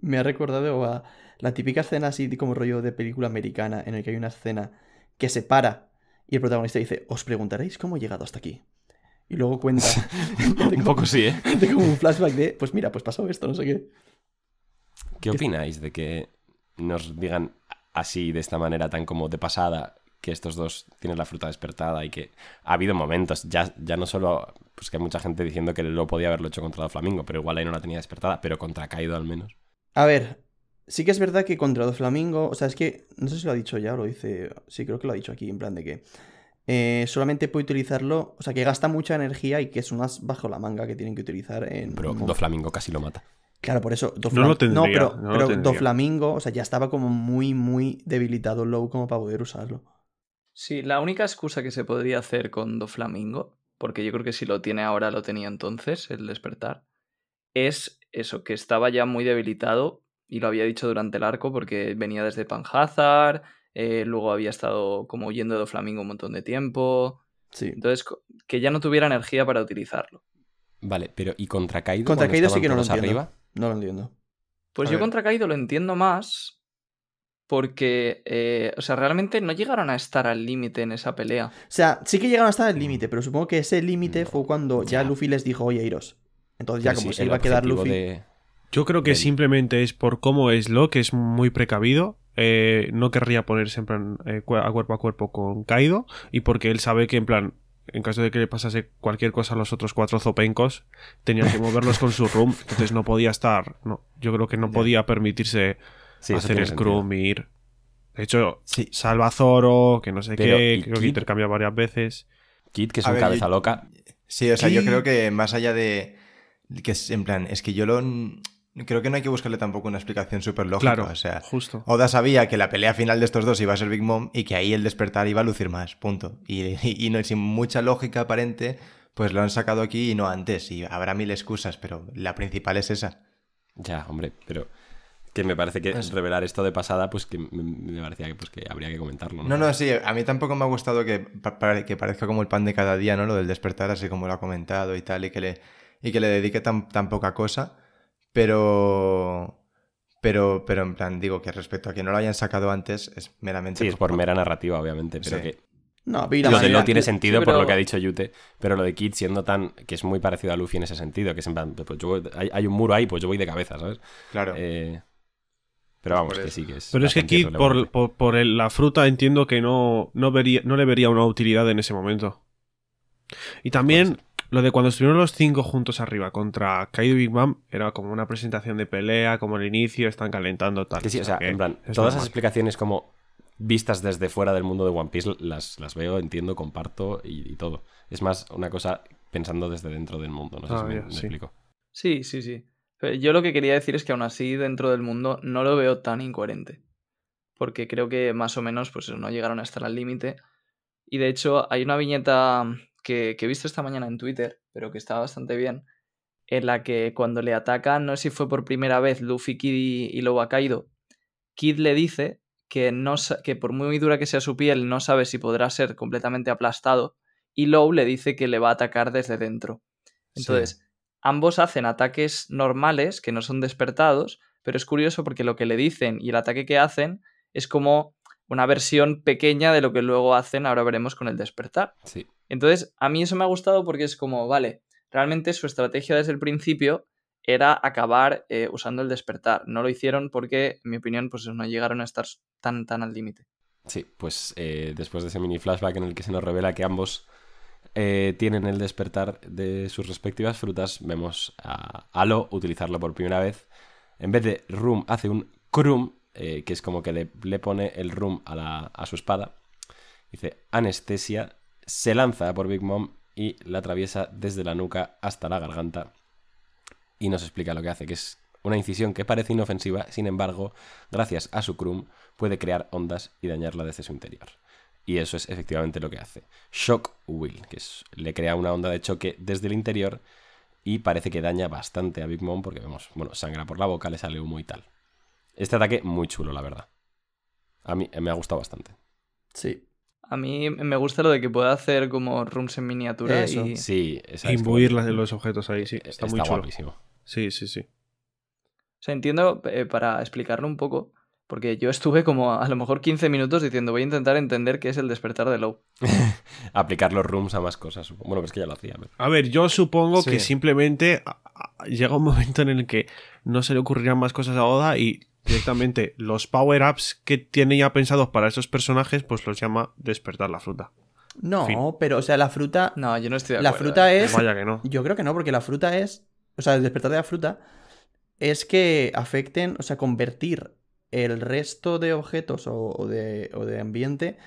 [SPEAKER 3] me ha recordado a la típica escena así como rollo de película americana en el que hay una escena que se para y el protagonista dice, os preguntaréis cómo he llegado hasta aquí. Y luego cuenta [LAUGHS] [LAUGHS]
[SPEAKER 2] un poco sí, ¿eh?
[SPEAKER 3] de como un flashback de, pues mira, pues pasó esto, no sé qué.
[SPEAKER 2] ¿Qué opináis de que nos digan así, de esta manera tan como de pasada, que estos dos tienen la fruta despertada y que ha habido momentos, ya, ya no solo, pues que hay mucha gente diciendo que lo podía haberlo hecho contra Flamingo, pero igual ahí no la tenía despertada, pero contra Kaido al menos.
[SPEAKER 3] A ver, sí que es verdad que contra Doflamingo, o sea, es que, no sé si lo ha dicho ya o lo dice, sí, creo que lo ha dicho aquí, en plan de que eh, solamente puede utilizarlo, o sea, que gasta mucha energía y que es unas bajo la manga que tienen que utilizar en...
[SPEAKER 2] Pero
[SPEAKER 3] como-
[SPEAKER 2] Doflamingo casi lo mata.
[SPEAKER 3] Claro, por eso.
[SPEAKER 5] No lo tendría,
[SPEAKER 3] pero,
[SPEAKER 5] no
[SPEAKER 3] pero. Doflamingo, o sea, ya estaba como muy, muy debilitado low como para poder usarlo.
[SPEAKER 6] Sí, la única excusa que se podría hacer con Doflamingo, porque yo creo que si lo tiene ahora lo tenía entonces, el despertar, es eso, que estaba ya muy debilitado y lo había dicho durante el arco porque venía desde Panhazard, eh, luego había estado como huyendo de Doflamingo un montón de tiempo,
[SPEAKER 3] Sí.
[SPEAKER 6] entonces que ya no tuviera energía para utilizarlo.
[SPEAKER 2] Vale, pero ¿y contra Kaido?
[SPEAKER 3] Contra Kaido sí que no lo entiendo.
[SPEAKER 2] arriba?
[SPEAKER 3] No lo entiendo.
[SPEAKER 6] Pues
[SPEAKER 4] A
[SPEAKER 6] yo
[SPEAKER 4] ver.
[SPEAKER 6] contra Kaido lo entiendo más porque, eh, o sea, realmente no llegaron a estar al límite en esa pelea.
[SPEAKER 3] O sea, sí que llegaron hasta el límite, pero supongo que ese límite
[SPEAKER 2] No,
[SPEAKER 3] fue cuando ya
[SPEAKER 2] ya.
[SPEAKER 3] Luffy les dijo, oye, iros. Entonces ya
[SPEAKER 2] Pero
[SPEAKER 3] como
[SPEAKER 2] sí,
[SPEAKER 3] se iba a quedar Luffy...
[SPEAKER 2] de-
[SPEAKER 5] Yo creo que simplemente es por cómo es lo que es muy precavido. eh, no querría ponerse en plan eh, a cuerpo a cuerpo con Kaido. Y porque él sabe que, en plan, en caso de que le pasase cualquier cosa a los otros cuatro zopencos, tenía que moverlos con su room. Entonces no podía estar. No, yo creo que no [LAUGHS] podía permitirse
[SPEAKER 2] Sí,
[SPEAKER 5] hacer Scrum ir. De hecho,
[SPEAKER 4] Sí.
[SPEAKER 5] salva a Zoro, que no sé
[SPEAKER 2] Pero,
[SPEAKER 5] qué,
[SPEAKER 2] ¿y
[SPEAKER 5] creo que intercambia varias veces.
[SPEAKER 2] Kid, que es
[SPEAKER 4] A
[SPEAKER 2] un
[SPEAKER 4] ver,
[SPEAKER 2] cabeza
[SPEAKER 4] yo-
[SPEAKER 2] loca.
[SPEAKER 4] Sí, o sea, yo creo que más allá de. que es en plan, es que yo lo. Creo que no hay que buscarle tampoco una explicación súper lógica.
[SPEAKER 5] Claro,
[SPEAKER 4] O sea,
[SPEAKER 5] justo.
[SPEAKER 4] Oda sabía que la pelea final de estos dos iba a ser Big Mom y que ahí el despertar iba a lucir más, punto. Y, y- y no, sin mucha lógica aparente, pues lo han sacado aquí y no antes. Y habrá mil excusas, pero la principal es esa.
[SPEAKER 2] Ya, hombre, pero Que me parece que
[SPEAKER 4] Pues-
[SPEAKER 2] revelar esto de pasada, pues que me, parecía que, pues, que habría que comentarlo.
[SPEAKER 4] No, no, sí, a mí tampoco me ha gustado que, que parezca como el pan de cada día, ¿no? Lo del despertar, así como lo ha comentado y tal, y que le, y que le dedique tan, tan poca cosa. Pero. Pero, pero en plan, digo que respecto a que no lo hayan sacado antes, es meramente.
[SPEAKER 2] Sí, es por mera narrativa, obviamente, pero
[SPEAKER 4] Sí.
[SPEAKER 2] que
[SPEAKER 3] No, la
[SPEAKER 2] lo de Lo tiene sentido
[SPEAKER 6] sí,
[SPEAKER 2] por lo que ha dicho Yute, pero lo de Kid siendo tan. que es muy parecido a Luffy en ese sentido, que es en plan, pues yo voy- hay, hay un muro ahí, pues yo voy de cabeza, ¿sabes?
[SPEAKER 4] Claro.
[SPEAKER 2] Eh, pero vamos, que sí, que es.
[SPEAKER 5] Pero es que Kid, por, por, por el- la fruta, entiendo que no, no, vería, no le vería una utilidad en ese momento. Y también lo de cuando estuvieron los cinco juntos arriba contra Kaido y Big Mom era como una presentación de pelea, como el inicio, están calentando tal.
[SPEAKER 2] Que sí, o sea,
[SPEAKER 5] que
[SPEAKER 2] en plan, todas esas explicaciones como vistas desde fuera del mundo de One Piece las, las veo, entiendo, comparto y, y todo. Es más una cosa pensando desde dentro del mundo, no sé
[SPEAKER 5] Ah,
[SPEAKER 2] si me,
[SPEAKER 5] ya,
[SPEAKER 2] me
[SPEAKER 5] sí.
[SPEAKER 2] explico.
[SPEAKER 6] Sí, sí, sí. Yo lo que quería decir es que aún así dentro del mundo no lo veo tan incoherente. Porque creo que más o menos pues no llegaron a estar al límite. Y de hecho hay una viñeta que, que he visto esta mañana en Twitter, pero que está bastante bien, en la que cuando le atacan, no sé si fue por primera vez Luffy, Kid y, y Lobo Kaido, Kid le dice que, no, que por muy dura que sea su piel no sabe si podrá ser completamente aplastado y Low le dice que le va a atacar desde dentro. Entonces, ambos hacen ataques normales que no son despertados, pero es curioso porque lo que le dicen y el ataque que hacen es como una versión pequeña de lo que luego hacen, ahora veremos con el despertar.
[SPEAKER 2] Sí.
[SPEAKER 6] Entonces, a mí eso me ha gustado porque es como, vale, realmente su estrategia desde el principio era acabar eh, usando el despertar. No lo hicieron porque, en mi opinión, pues no llegaron a estar tan, tan al límite.
[SPEAKER 2] Sí, pues eh, después de ese mini flashback en el que se nos revela que ambos eh, tienen el despertar de sus respectivas frutas, vemos a Alo utilizarlo por primera vez. En vez de Rum, hace un Krum, eh, que es como que le, pone el Rum a, a su espada. Dice anestesia, se lanza por Big Mom y la atraviesa desde la nuca hasta la garganta. Y nos explica lo que hace, que es una incisión que parece inofensiva, sin embargo, gracias a su Krum, puede crear ondas y dañarla desde su interior. Y eso es efectivamente lo que hace. Shock Will, que es, le crea una onda de choque desde el interior y parece que daña bastante a Big Mom porque vemos, bueno, sangra por la boca, le sale humo y tal. Este ataque muy chulo, la verdad. A mí eh, me ha gustado bastante.
[SPEAKER 3] Sí.
[SPEAKER 6] A mí me gusta lo de que pueda hacer como rooms en miniatura
[SPEAKER 3] Eso.
[SPEAKER 6] y...
[SPEAKER 2] Sí, es
[SPEAKER 5] Imbuir
[SPEAKER 2] como-
[SPEAKER 5] las- los objetos ahí, sí. Está,
[SPEAKER 2] Está,
[SPEAKER 5] muy chulo.
[SPEAKER 2] guapísimo.
[SPEAKER 5] Sí, sí, sí.
[SPEAKER 6] O sea, entiendo, eh, para explicarlo un poco, porque yo estuve como a lo mejor 15 minutos diciendo voy a intentar entender qué es el despertar de Low. [LAUGHS]
[SPEAKER 2] Aplicar los rooms a más cosas. supongo. Bueno, pues que ya lo hacía. pero-
[SPEAKER 5] A ver, yo supongo
[SPEAKER 4] Sí.
[SPEAKER 5] que simplemente llega un momento en el que no se le ocurrirán más cosas a Oda y directamente los power-ups que tiene ya pensados para esos personajes, pues los llama despertar la fruta.
[SPEAKER 3] No,
[SPEAKER 5] Fin.
[SPEAKER 3] pero, o sea, la fruta.
[SPEAKER 6] No, yo no estoy de
[SPEAKER 3] La
[SPEAKER 6] acuerdo.
[SPEAKER 3] fruta
[SPEAKER 6] eh.
[SPEAKER 3] es.
[SPEAKER 5] Vaya que no.
[SPEAKER 3] Yo creo que no, porque la fruta es. O sea, el despertar de la fruta es que afecten, o sea, convertir el resto de objetos o, o de, o de ambiente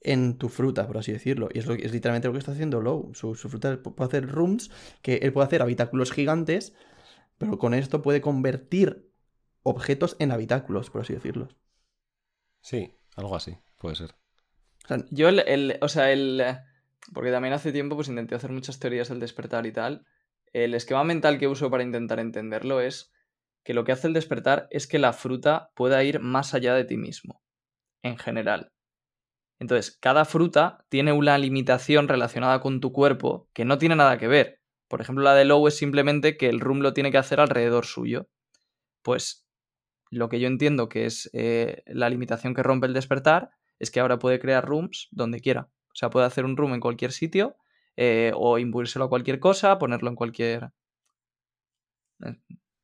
[SPEAKER 3] en tu fruta, por así decirlo. Y es, lo, que- es literalmente lo que está haciendo Low. Su, su fruta puede hacer rooms, que él puede hacer habitáculos gigantes, pero con esto puede convertir objetos en habitáculos, por así decirlo.
[SPEAKER 2] Sí, algo así, puede ser.
[SPEAKER 3] O sea,
[SPEAKER 6] Yo el, el- o sea, el... Porque también hace tiempo pues intenté hacer muchas teorías del despertar y tal. El esquema mental que uso para intentar entenderlo es que lo que hace el despertar es que la fruta pueda ir más allá de ti mismo, en general. Entonces, cada fruta tiene una limitación relacionada con tu cuerpo que no tiene nada que ver. Por ejemplo, la de Low es simplemente que el room lo tiene que hacer alrededor suyo. Pues lo que yo entiendo que es eh, la limitación que rompe el despertar es que ahora puede crear rooms donde quiera. O sea, puede hacer un room en cualquier sitio eh, o imbuírselo a cualquier cosa, ponerlo en cualquier...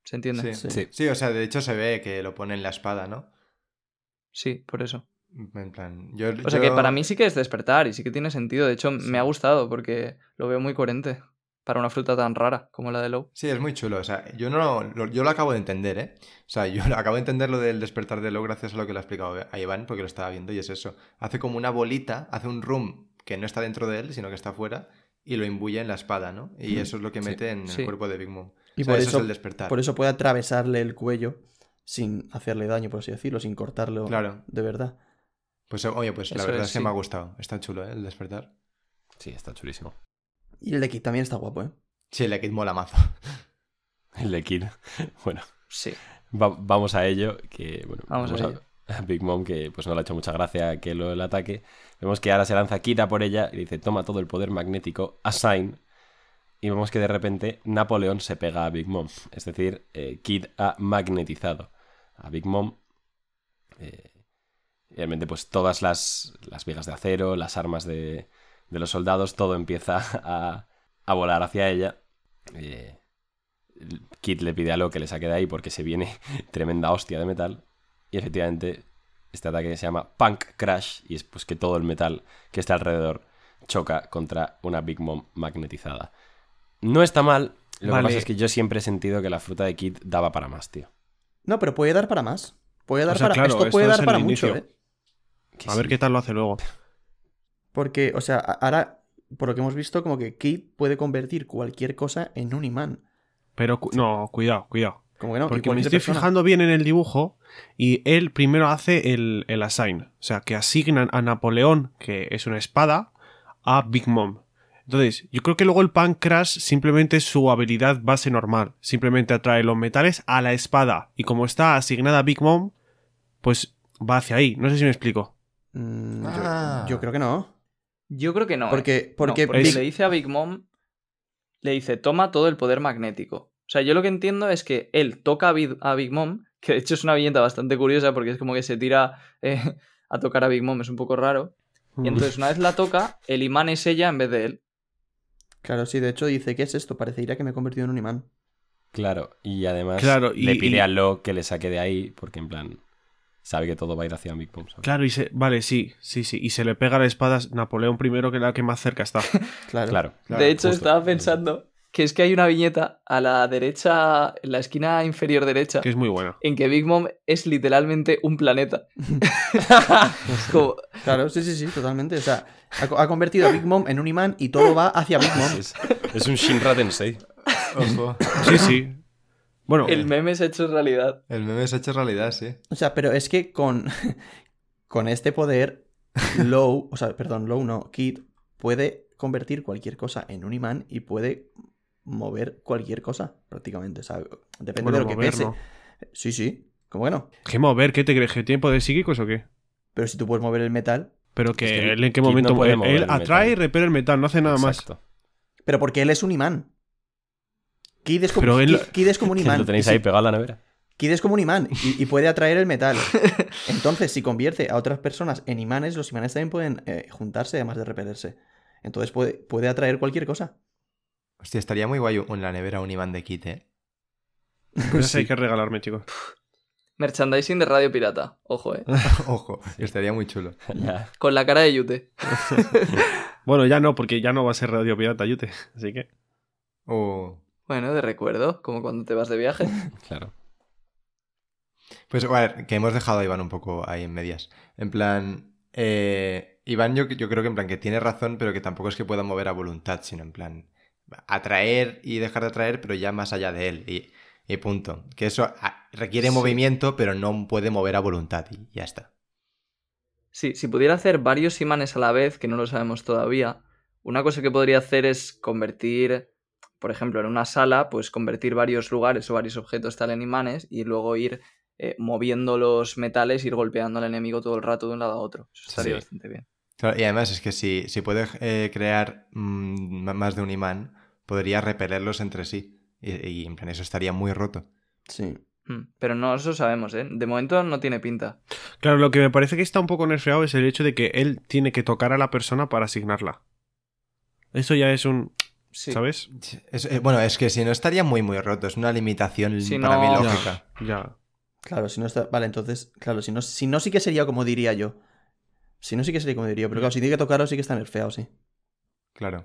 [SPEAKER 6] ¿Se entiende?
[SPEAKER 4] Sí.
[SPEAKER 2] Sí.
[SPEAKER 4] Sí, o sea, de hecho se ve que lo pone en la espada, ¿no?
[SPEAKER 6] Sí, por eso.
[SPEAKER 4] En plan, yo,
[SPEAKER 6] O sea
[SPEAKER 4] yo-
[SPEAKER 6] que para mí sí que es despertar y sí que tiene sentido. De hecho, me ha gustado porque lo veo muy coherente para una fruta tan rara como la de Low.
[SPEAKER 4] Sí, es muy chulo. O sea, yo no lo, yo lo acabo de entender, ¿eh? O sea, yo [LAUGHS] lo- acabo de entender lo del despertar de lo gracias a lo que le ha explicado a Iván, porque lo estaba viendo y es eso. Hace como una bolita, hace un room que no está dentro de él, sino que está fuera, y lo imbuye en la espada, ¿no? Y
[SPEAKER 3] Mm,
[SPEAKER 4] eso es lo que
[SPEAKER 2] sí,
[SPEAKER 4] mete en
[SPEAKER 6] sí.
[SPEAKER 4] el cuerpo de Big Mom.
[SPEAKER 3] Y
[SPEAKER 4] O sea,
[SPEAKER 3] por
[SPEAKER 4] eso,
[SPEAKER 3] eso-
[SPEAKER 4] es el despertar.
[SPEAKER 3] por eso puede atravesarle el cuello sin hacerle daño, por así decirlo, sin cortarlo
[SPEAKER 4] Claro.
[SPEAKER 3] de verdad.
[SPEAKER 4] Pues oye, pues la
[SPEAKER 6] Eso
[SPEAKER 4] verdad
[SPEAKER 6] es,
[SPEAKER 4] que
[SPEAKER 6] sí.
[SPEAKER 4] me ha gustado. Está chulo, ¿eh? El despertar.
[SPEAKER 2] Sí, está chulísimo.
[SPEAKER 3] Y el de Kid también está guapo, ¿eh?
[SPEAKER 4] Sí, el Ekid mola mazo. [LAUGHS]
[SPEAKER 2] El de Kid. [LAUGHS] Bueno,
[SPEAKER 6] Sí.
[SPEAKER 2] Va- vamos a ello, que bueno,
[SPEAKER 6] Vamos a
[SPEAKER 2] vamos a, a Big Mom, que pues no le ha hecho mucha gracia que lo el ataque. Vemos que ahora se lanza Kira por ella y dice, toma todo el poder magnético, assign. Y vemos que de repente Napoleón se pega a Big Mom. Es decir, eh, Kid ha magnetizado a Big Mom. Eh, realmente, pues todas las, las vigas de acero, las armas de, de los soldados, todo empieza [LAUGHS] a, a volar hacia ella. Eh, Kid le pide a Lo que le saque de ahí porque se viene [LAUGHS] tremenda hostia de metal. Y efectivamente, este ataque se llama Punk Crash y es pues que todo el metal que está alrededor choca contra una Big Mom magnetizada. No está mal. Lo
[SPEAKER 5] Vale.
[SPEAKER 2] que pasa es que yo siempre he sentido que la fruta de Kid daba para más, tío.
[SPEAKER 3] No, pero puede dar para más. Puede dar
[SPEAKER 5] O sea,
[SPEAKER 3] para
[SPEAKER 5] claro,
[SPEAKER 3] Esto puede dar para
[SPEAKER 5] inicio.
[SPEAKER 3] mucho, ¿eh?
[SPEAKER 5] A ver
[SPEAKER 2] sí.
[SPEAKER 5] qué tal lo hace luego.
[SPEAKER 3] Porque, o sea, ahora, por lo que hemos visto, como que Kid puede convertir cualquier cosa en un imán.
[SPEAKER 5] Pero cu- no, cuidado, cuidado.
[SPEAKER 3] Como que no,
[SPEAKER 5] Porque me estoy
[SPEAKER 3] persona.
[SPEAKER 5] fijando bien en el dibujo y él primero hace el, el assign. O sea, que asignan a Napoleón, que es una espada, a Big Mom. Entonces, yo creo que luego el Pan Crash simplemente su habilidad base normal. Simplemente atrae los metales a la espada. Y como está asignada a Big Mom, pues va hacia ahí. No sé si me explico.
[SPEAKER 3] Mm, yo-
[SPEAKER 4] Ah.
[SPEAKER 3] yo, creo que no.
[SPEAKER 6] Yo creo que no. ¿eh?
[SPEAKER 3] Porque,
[SPEAKER 6] No,
[SPEAKER 3] porque,
[SPEAKER 6] le dice a Big Mom, le dice, toma todo el poder magnético. O sea, yo lo que entiendo es que él toca a Big, a Big Mom, que de hecho es una viñeta bastante curiosa porque es como que se tira eh, [LAUGHS] a tocar a Big Mom, es un poco raro. Y entonces una vez la toca, el imán es ella en vez de él.
[SPEAKER 3] Claro, sí, de hecho dice, ¿qué es esto? Parecería que me he convertido en un imán.
[SPEAKER 2] Claro, y además
[SPEAKER 5] Claro,
[SPEAKER 2] le pide
[SPEAKER 5] y-
[SPEAKER 2] a Lo que le saque de ahí porque en plan sabe que todo va a ir hacia Big. ¿sabes?
[SPEAKER 5] Claro, y se. Vale, sí, sí, sí. Y se le pega la espada a Napoleón primero, que es la que más cerca está. [LAUGHS]
[SPEAKER 3] Claro.
[SPEAKER 2] Claro.
[SPEAKER 6] de hecho,
[SPEAKER 2] justo.
[SPEAKER 6] estaba pensando que es que hay una viñeta a la derecha, en la esquina inferior derecha,
[SPEAKER 5] Que es muy buena.
[SPEAKER 6] en que Big Mom es literalmente un planeta. [LAUGHS] Como-
[SPEAKER 3] Claro, sí, sí, sí, totalmente. O sea, ha, co- ha convertido a Big Mom en un imán y todo va hacia Big Mom.
[SPEAKER 2] Es, es un Shinra Tensei.
[SPEAKER 4] Ojo.
[SPEAKER 5] Sí, sí. Bueno,
[SPEAKER 6] el meme se ha hecho realidad.
[SPEAKER 4] El meme se ha hecho realidad, sí.
[SPEAKER 3] O sea, pero es que con, [LAUGHS] con este poder, Low, o sea, perdón, Low no, Kid puede convertir cualquier cosa en un imán y puede mover cualquier cosa, prácticamente. O sea, depende
[SPEAKER 5] bueno,
[SPEAKER 3] de lo que pese.
[SPEAKER 5] ¿no?
[SPEAKER 3] Sí, sí, como que no.
[SPEAKER 5] ¿Qué mover? ¿Qué te crees? ¿Que tiene poder psíquicos o qué?
[SPEAKER 3] Pero si tú puedes mover el metal,
[SPEAKER 5] Pero que,
[SPEAKER 2] Es que
[SPEAKER 5] él en qué
[SPEAKER 2] no
[SPEAKER 5] momento
[SPEAKER 2] puede
[SPEAKER 5] él,
[SPEAKER 2] mover
[SPEAKER 5] él
[SPEAKER 2] el
[SPEAKER 5] atrae y
[SPEAKER 2] metal.
[SPEAKER 5] repele el metal, no hace nada más.
[SPEAKER 3] Pero porque él es un imán. Kid es como,
[SPEAKER 5] Pero él-
[SPEAKER 3] Kid- Kid es como un [LAUGHS] imán.
[SPEAKER 2] lo tenéis ahí pegado a la nevera.
[SPEAKER 3] Kid es como un imán y, y puede atraer el metal. [LAUGHS] Entonces, si convierte a otras personas en imanes, los imanes también pueden eh, juntarse además de repelerse. Entonces puede, puede atraer cualquier cosa.
[SPEAKER 4] Hostia, estaría muy guay en la nevera un imán de kit, ¿eh? [LAUGHS]
[SPEAKER 5] Pues eso hay que regalarme, chicos.
[SPEAKER 6] Merchandising de Radio Pirata. Ojo, eh. [LAUGHS] [LAUGHS]
[SPEAKER 4] Ojo, estaría muy chulo.
[SPEAKER 2] Ya.
[SPEAKER 6] Con la cara de Yute.
[SPEAKER 5] Bueno, ya no, porque ya no va a ser Radio Pirata Yute. Así que.
[SPEAKER 4] O...
[SPEAKER 6] Bueno, de recuerdo, como cuando te vas de viaje.
[SPEAKER 2] Claro.
[SPEAKER 4] Pues, a ver, que hemos dejado a Iván un poco ahí en medias. En plan, eh, Iván yo, yo creo que en plan que tiene razón, pero que tampoco es que pueda mover a voluntad, sino en plan atraer y dejar de atraer, pero ya más allá de él. Y, y punto. Que eso ah, requiere
[SPEAKER 6] Sí.
[SPEAKER 4] movimiento, pero no puede mover a voluntad y ya está.
[SPEAKER 6] Sí, si pudiera hacer varios imanes a la vez, que no lo sabemos todavía, una cosa que podría hacer es convertir, por ejemplo, en una sala, pues convertir varios lugares o varios objetos tal en imanes y luego ir eh, moviendo los metales, ir golpeando al enemigo todo el rato de un lado a otro. Eso estaría
[SPEAKER 2] Sí.
[SPEAKER 6] bastante bien.
[SPEAKER 4] Claro, y además es que si, si puede eh, crear mm, más de un imán, podría repelerlos entre sí. Y, y en plan, eso estaría muy roto.
[SPEAKER 3] Sí.
[SPEAKER 6] Mm, Pero no eso sabemos, ¿eh? De momento no tiene pinta.
[SPEAKER 5] Claro, lo que me parece que está un poco nerfeado es el hecho de que él tiene que tocar a la persona para asignarla. Eso ya es un.
[SPEAKER 6] Sí.
[SPEAKER 5] ¿Sabes?
[SPEAKER 4] Es- eh, bueno, es que si no estaría muy, muy roto. Es una limitación
[SPEAKER 6] Si
[SPEAKER 4] para
[SPEAKER 6] no-
[SPEAKER 4] mí
[SPEAKER 6] Ya.
[SPEAKER 4] lógica.
[SPEAKER 5] Ya.
[SPEAKER 3] Claro, si no está. Vale, entonces, claro, si no, si no sí que sería como diría yo. Si no sí que sería como diría. Pero claro, si tiene que tocarlo sí que está nerfeado, sí.
[SPEAKER 4] Claro.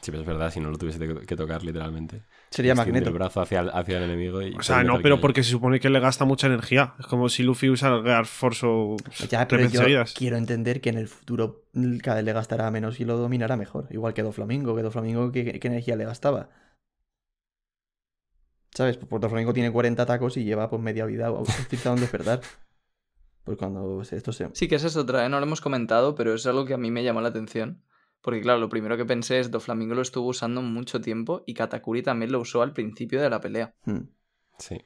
[SPEAKER 2] Sí, pero es verdad, si no lo tuviese que- tocar literalmente.
[SPEAKER 3] Sería Magneto.
[SPEAKER 2] el brazo hacia el, hacia el enemigo y...
[SPEAKER 5] O sea, no, pero
[SPEAKER 2] que
[SPEAKER 5] porque se supone que le gasta mucha energía. Es como si Luffy usa el Gear Force o.
[SPEAKER 3] Ya, pero yo
[SPEAKER 5] seguidas.
[SPEAKER 3] quiero entender que en el futuro mm, cada vez le gastará menos y lo dominará mejor. Igual que Doflamingo, que Doflamingo, ¿qué, qué energía le gastaba? ¿Sabes? Pues Doflamingo tiene 40 tacos y lleva pues media vida [LAUGHS] utilizado en despertar. Pues cuando esto se...
[SPEAKER 6] Sí, que esa es otra, ¿eh? No lo hemos comentado, pero es algo que a mí me llamó la atención. Porque, claro, lo primero que pensé es Doflamingo lo estuvo usando mucho tiempo y Katakuri también lo usó al principio de la pelea.
[SPEAKER 3] Hmm.
[SPEAKER 2] Sí.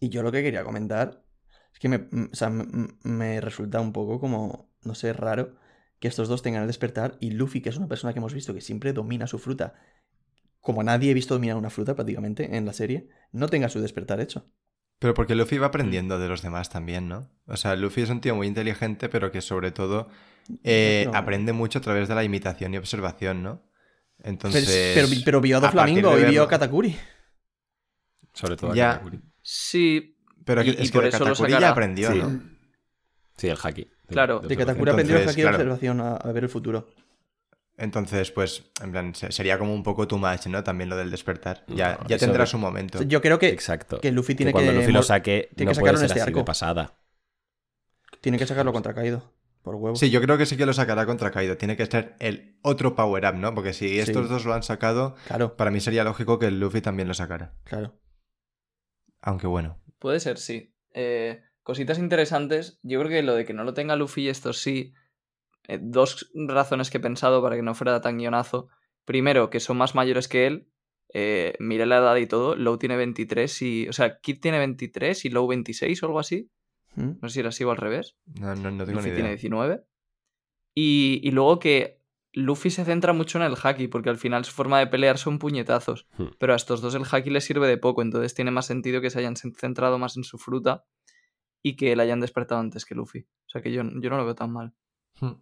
[SPEAKER 3] Y yo lo que quería comentar es que me, mm, o sea, m- m- me resulta un poco como, no sé, raro que estos dos tengan el despertar y Luffy, que es una persona que hemos visto que siempre domina su fruta, como nadie he visto dominar una fruta prácticamente en la serie, no tenga su despertar hecho.
[SPEAKER 4] Pero porque Luffy
[SPEAKER 3] Mm.
[SPEAKER 4] va aprendiendo de los demás también, ¿no? O sea, Luffy es un tío muy inteligente, pero que sobre todo eh, aprende mucho a través de la imitación y observación, ¿no?
[SPEAKER 3] Pero,
[SPEAKER 4] Entonces.
[SPEAKER 3] pero, pero vio a
[SPEAKER 4] a
[SPEAKER 3] Doflamingo
[SPEAKER 4] de
[SPEAKER 3] y vio a Katakuri.
[SPEAKER 2] Sobre todo a
[SPEAKER 4] Ya.
[SPEAKER 2] Katakuri.
[SPEAKER 6] Sí,
[SPEAKER 4] Pero
[SPEAKER 6] Y-
[SPEAKER 4] es
[SPEAKER 6] y
[SPEAKER 4] que
[SPEAKER 6] por
[SPEAKER 4] de Katakuri ya aprendió,
[SPEAKER 2] Sí.
[SPEAKER 4] ¿no?
[SPEAKER 2] Sí, el haki. de-
[SPEAKER 6] Claro.
[SPEAKER 3] De
[SPEAKER 2] observación.
[SPEAKER 3] Katakuri aprendió el haki de
[SPEAKER 4] claro.
[SPEAKER 3] observación a, a ver el futuro.
[SPEAKER 4] Entonces, pues, en plan, se- sería como un poco too much, ¿no? También lo del despertar. Ya,
[SPEAKER 2] No,
[SPEAKER 4] ya tendrá su momento.
[SPEAKER 3] Yo creo que
[SPEAKER 2] Exacto.
[SPEAKER 3] que Luffy tiene
[SPEAKER 2] que cuando
[SPEAKER 3] que
[SPEAKER 2] Luffy lo saque,
[SPEAKER 3] tiene
[SPEAKER 2] no
[SPEAKER 3] que
[SPEAKER 2] puede
[SPEAKER 3] sacarlo en
[SPEAKER 2] ser
[SPEAKER 3] este
[SPEAKER 2] así de
[SPEAKER 3] arco.
[SPEAKER 2] pasada.
[SPEAKER 3] tiene que sacarlo contra Kaido. Por huevo.
[SPEAKER 4] Sí, yo creo que sí que lo sacará contra Kaido. Tiene que ser el otro power-up, ¿no? Porque si estos
[SPEAKER 3] Sí.
[SPEAKER 4] dos lo han sacado,
[SPEAKER 3] Claro,
[SPEAKER 4] para mí sería lógico que el Luffy también lo sacara.
[SPEAKER 3] claro.
[SPEAKER 4] Aunque bueno.
[SPEAKER 6] Puede ser, sí. Eh, cositas interesantes. Yo creo que lo de que no lo tenga Luffy y esto sí. Eh, dos razones que he pensado para que no fuera tan guionazo. Primero, que son más mayores que él. Eh, miré la edad y todo. Low tiene 23 y. O sea, Kid tiene 23 y Low 26 o algo así.
[SPEAKER 3] ¿Mm?
[SPEAKER 6] No sé si era así o al revés.
[SPEAKER 4] No, no, no tengo
[SPEAKER 6] Luffy
[SPEAKER 4] ni
[SPEAKER 6] tiene
[SPEAKER 4] idea.
[SPEAKER 6] 19. Y, y luego que Luffy se centra mucho en el haki, porque al final su forma de pelear son puñetazos.
[SPEAKER 2] Hmm.
[SPEAKER 6] Pero a estos dos el haki les sirve de poco, entonces tiene más sentido que se hayan cen- centrado más en su fruta y que la hayan despertado antes que Luffy. O sea que yo, yo no lo veo tan mal.
[SPEAKER 4] Hmm.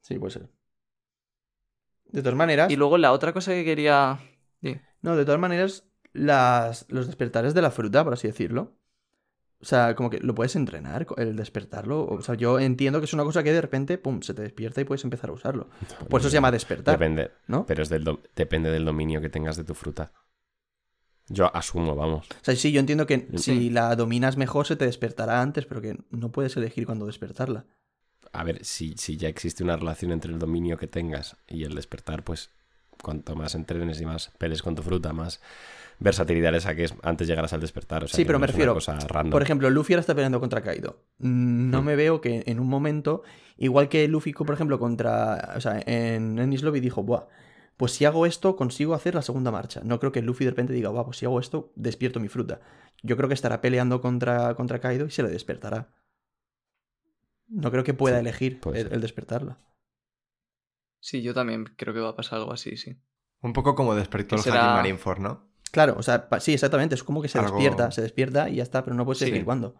[SPEAKER 3] Sí, puede ser. De todas maneras,
[SPEAKER 6] Y luego la otra cosa que quería.
[SPEAKER 3] No, de todas maneras, las, los despertares de la fruta, por así decirlo. O sea, como que lo puedes entrenar, el despertarlo. O sea, yo entiendo que es una cosa que de repente, pum, se te despierta y puedes empezar a usarlo. Por eso se llama despertar,
[SPEAKER 2] Depende,
[SPEAKER 3] ¿no?
[SPEAKER 2] pero es del depende del dominio que tengas de tu fruta. Yo asumo, vamos.
[SPEAKER 3] O sea, sí, yo entiendo que
[SPEAKER 2] Sí.
[SPEAKER 3] si la dominas mejor se te despertará antes, pero que no puedes elegir cuándo despertarla.
[SPEAKER 2] A ver, si, si ya existe una relación entre el dominio que tengas y el despertar, pues cuanto más entrenes y más pelees con tu fruta, más versatilidad le saques antes llegarás al despertar. O sea,
[SPEAKER 3] Sí,
[SPEAKER 2] que
[SPEAKER 3] pero
[SPEAKER 2] no
[SPEAKER 3] me
[SPEAKER 2] es
[SPEAKER 3] refiero. Por ejemplo, Luffy ahora está peleando contra Kaido. No me veo que en un momento, igual que Luffy, por ejemplo, contra. O sea, en Ennis Lobby dijo, Buah, pues si hago esto, consigo hacer la segunda marcha. No creo que Luffy de repente diga, Buah, pues si hago esto, despierto mi fruta. Yo creo que estará peleando contra, contra Kaido y se le despertará. No creo que pueda
[SPEAKER 2] Sí,
[SPEAKER 3] elegir
[SPEAKER 2] puede
[SPEAKER 3] el, despertarla.
[SPEAKER 6] Sí, yo también creo que va a pasar algo así, sí.
[SPEAKER 4] Un poco como despertó el
[SPEAKER 6] será-
[SPEAKER 4] Marineford, ¿no?
[SPEAKER 3] Claro, o sea, sí, exactamente. Es como que se
[SPEAKER 4] Algo-
[SPEAKER 3] despierta, se despierta y ya está, pero no puedes
[SPEAKER 6] Sí.
[SPEAKER 3] elegir cuándo.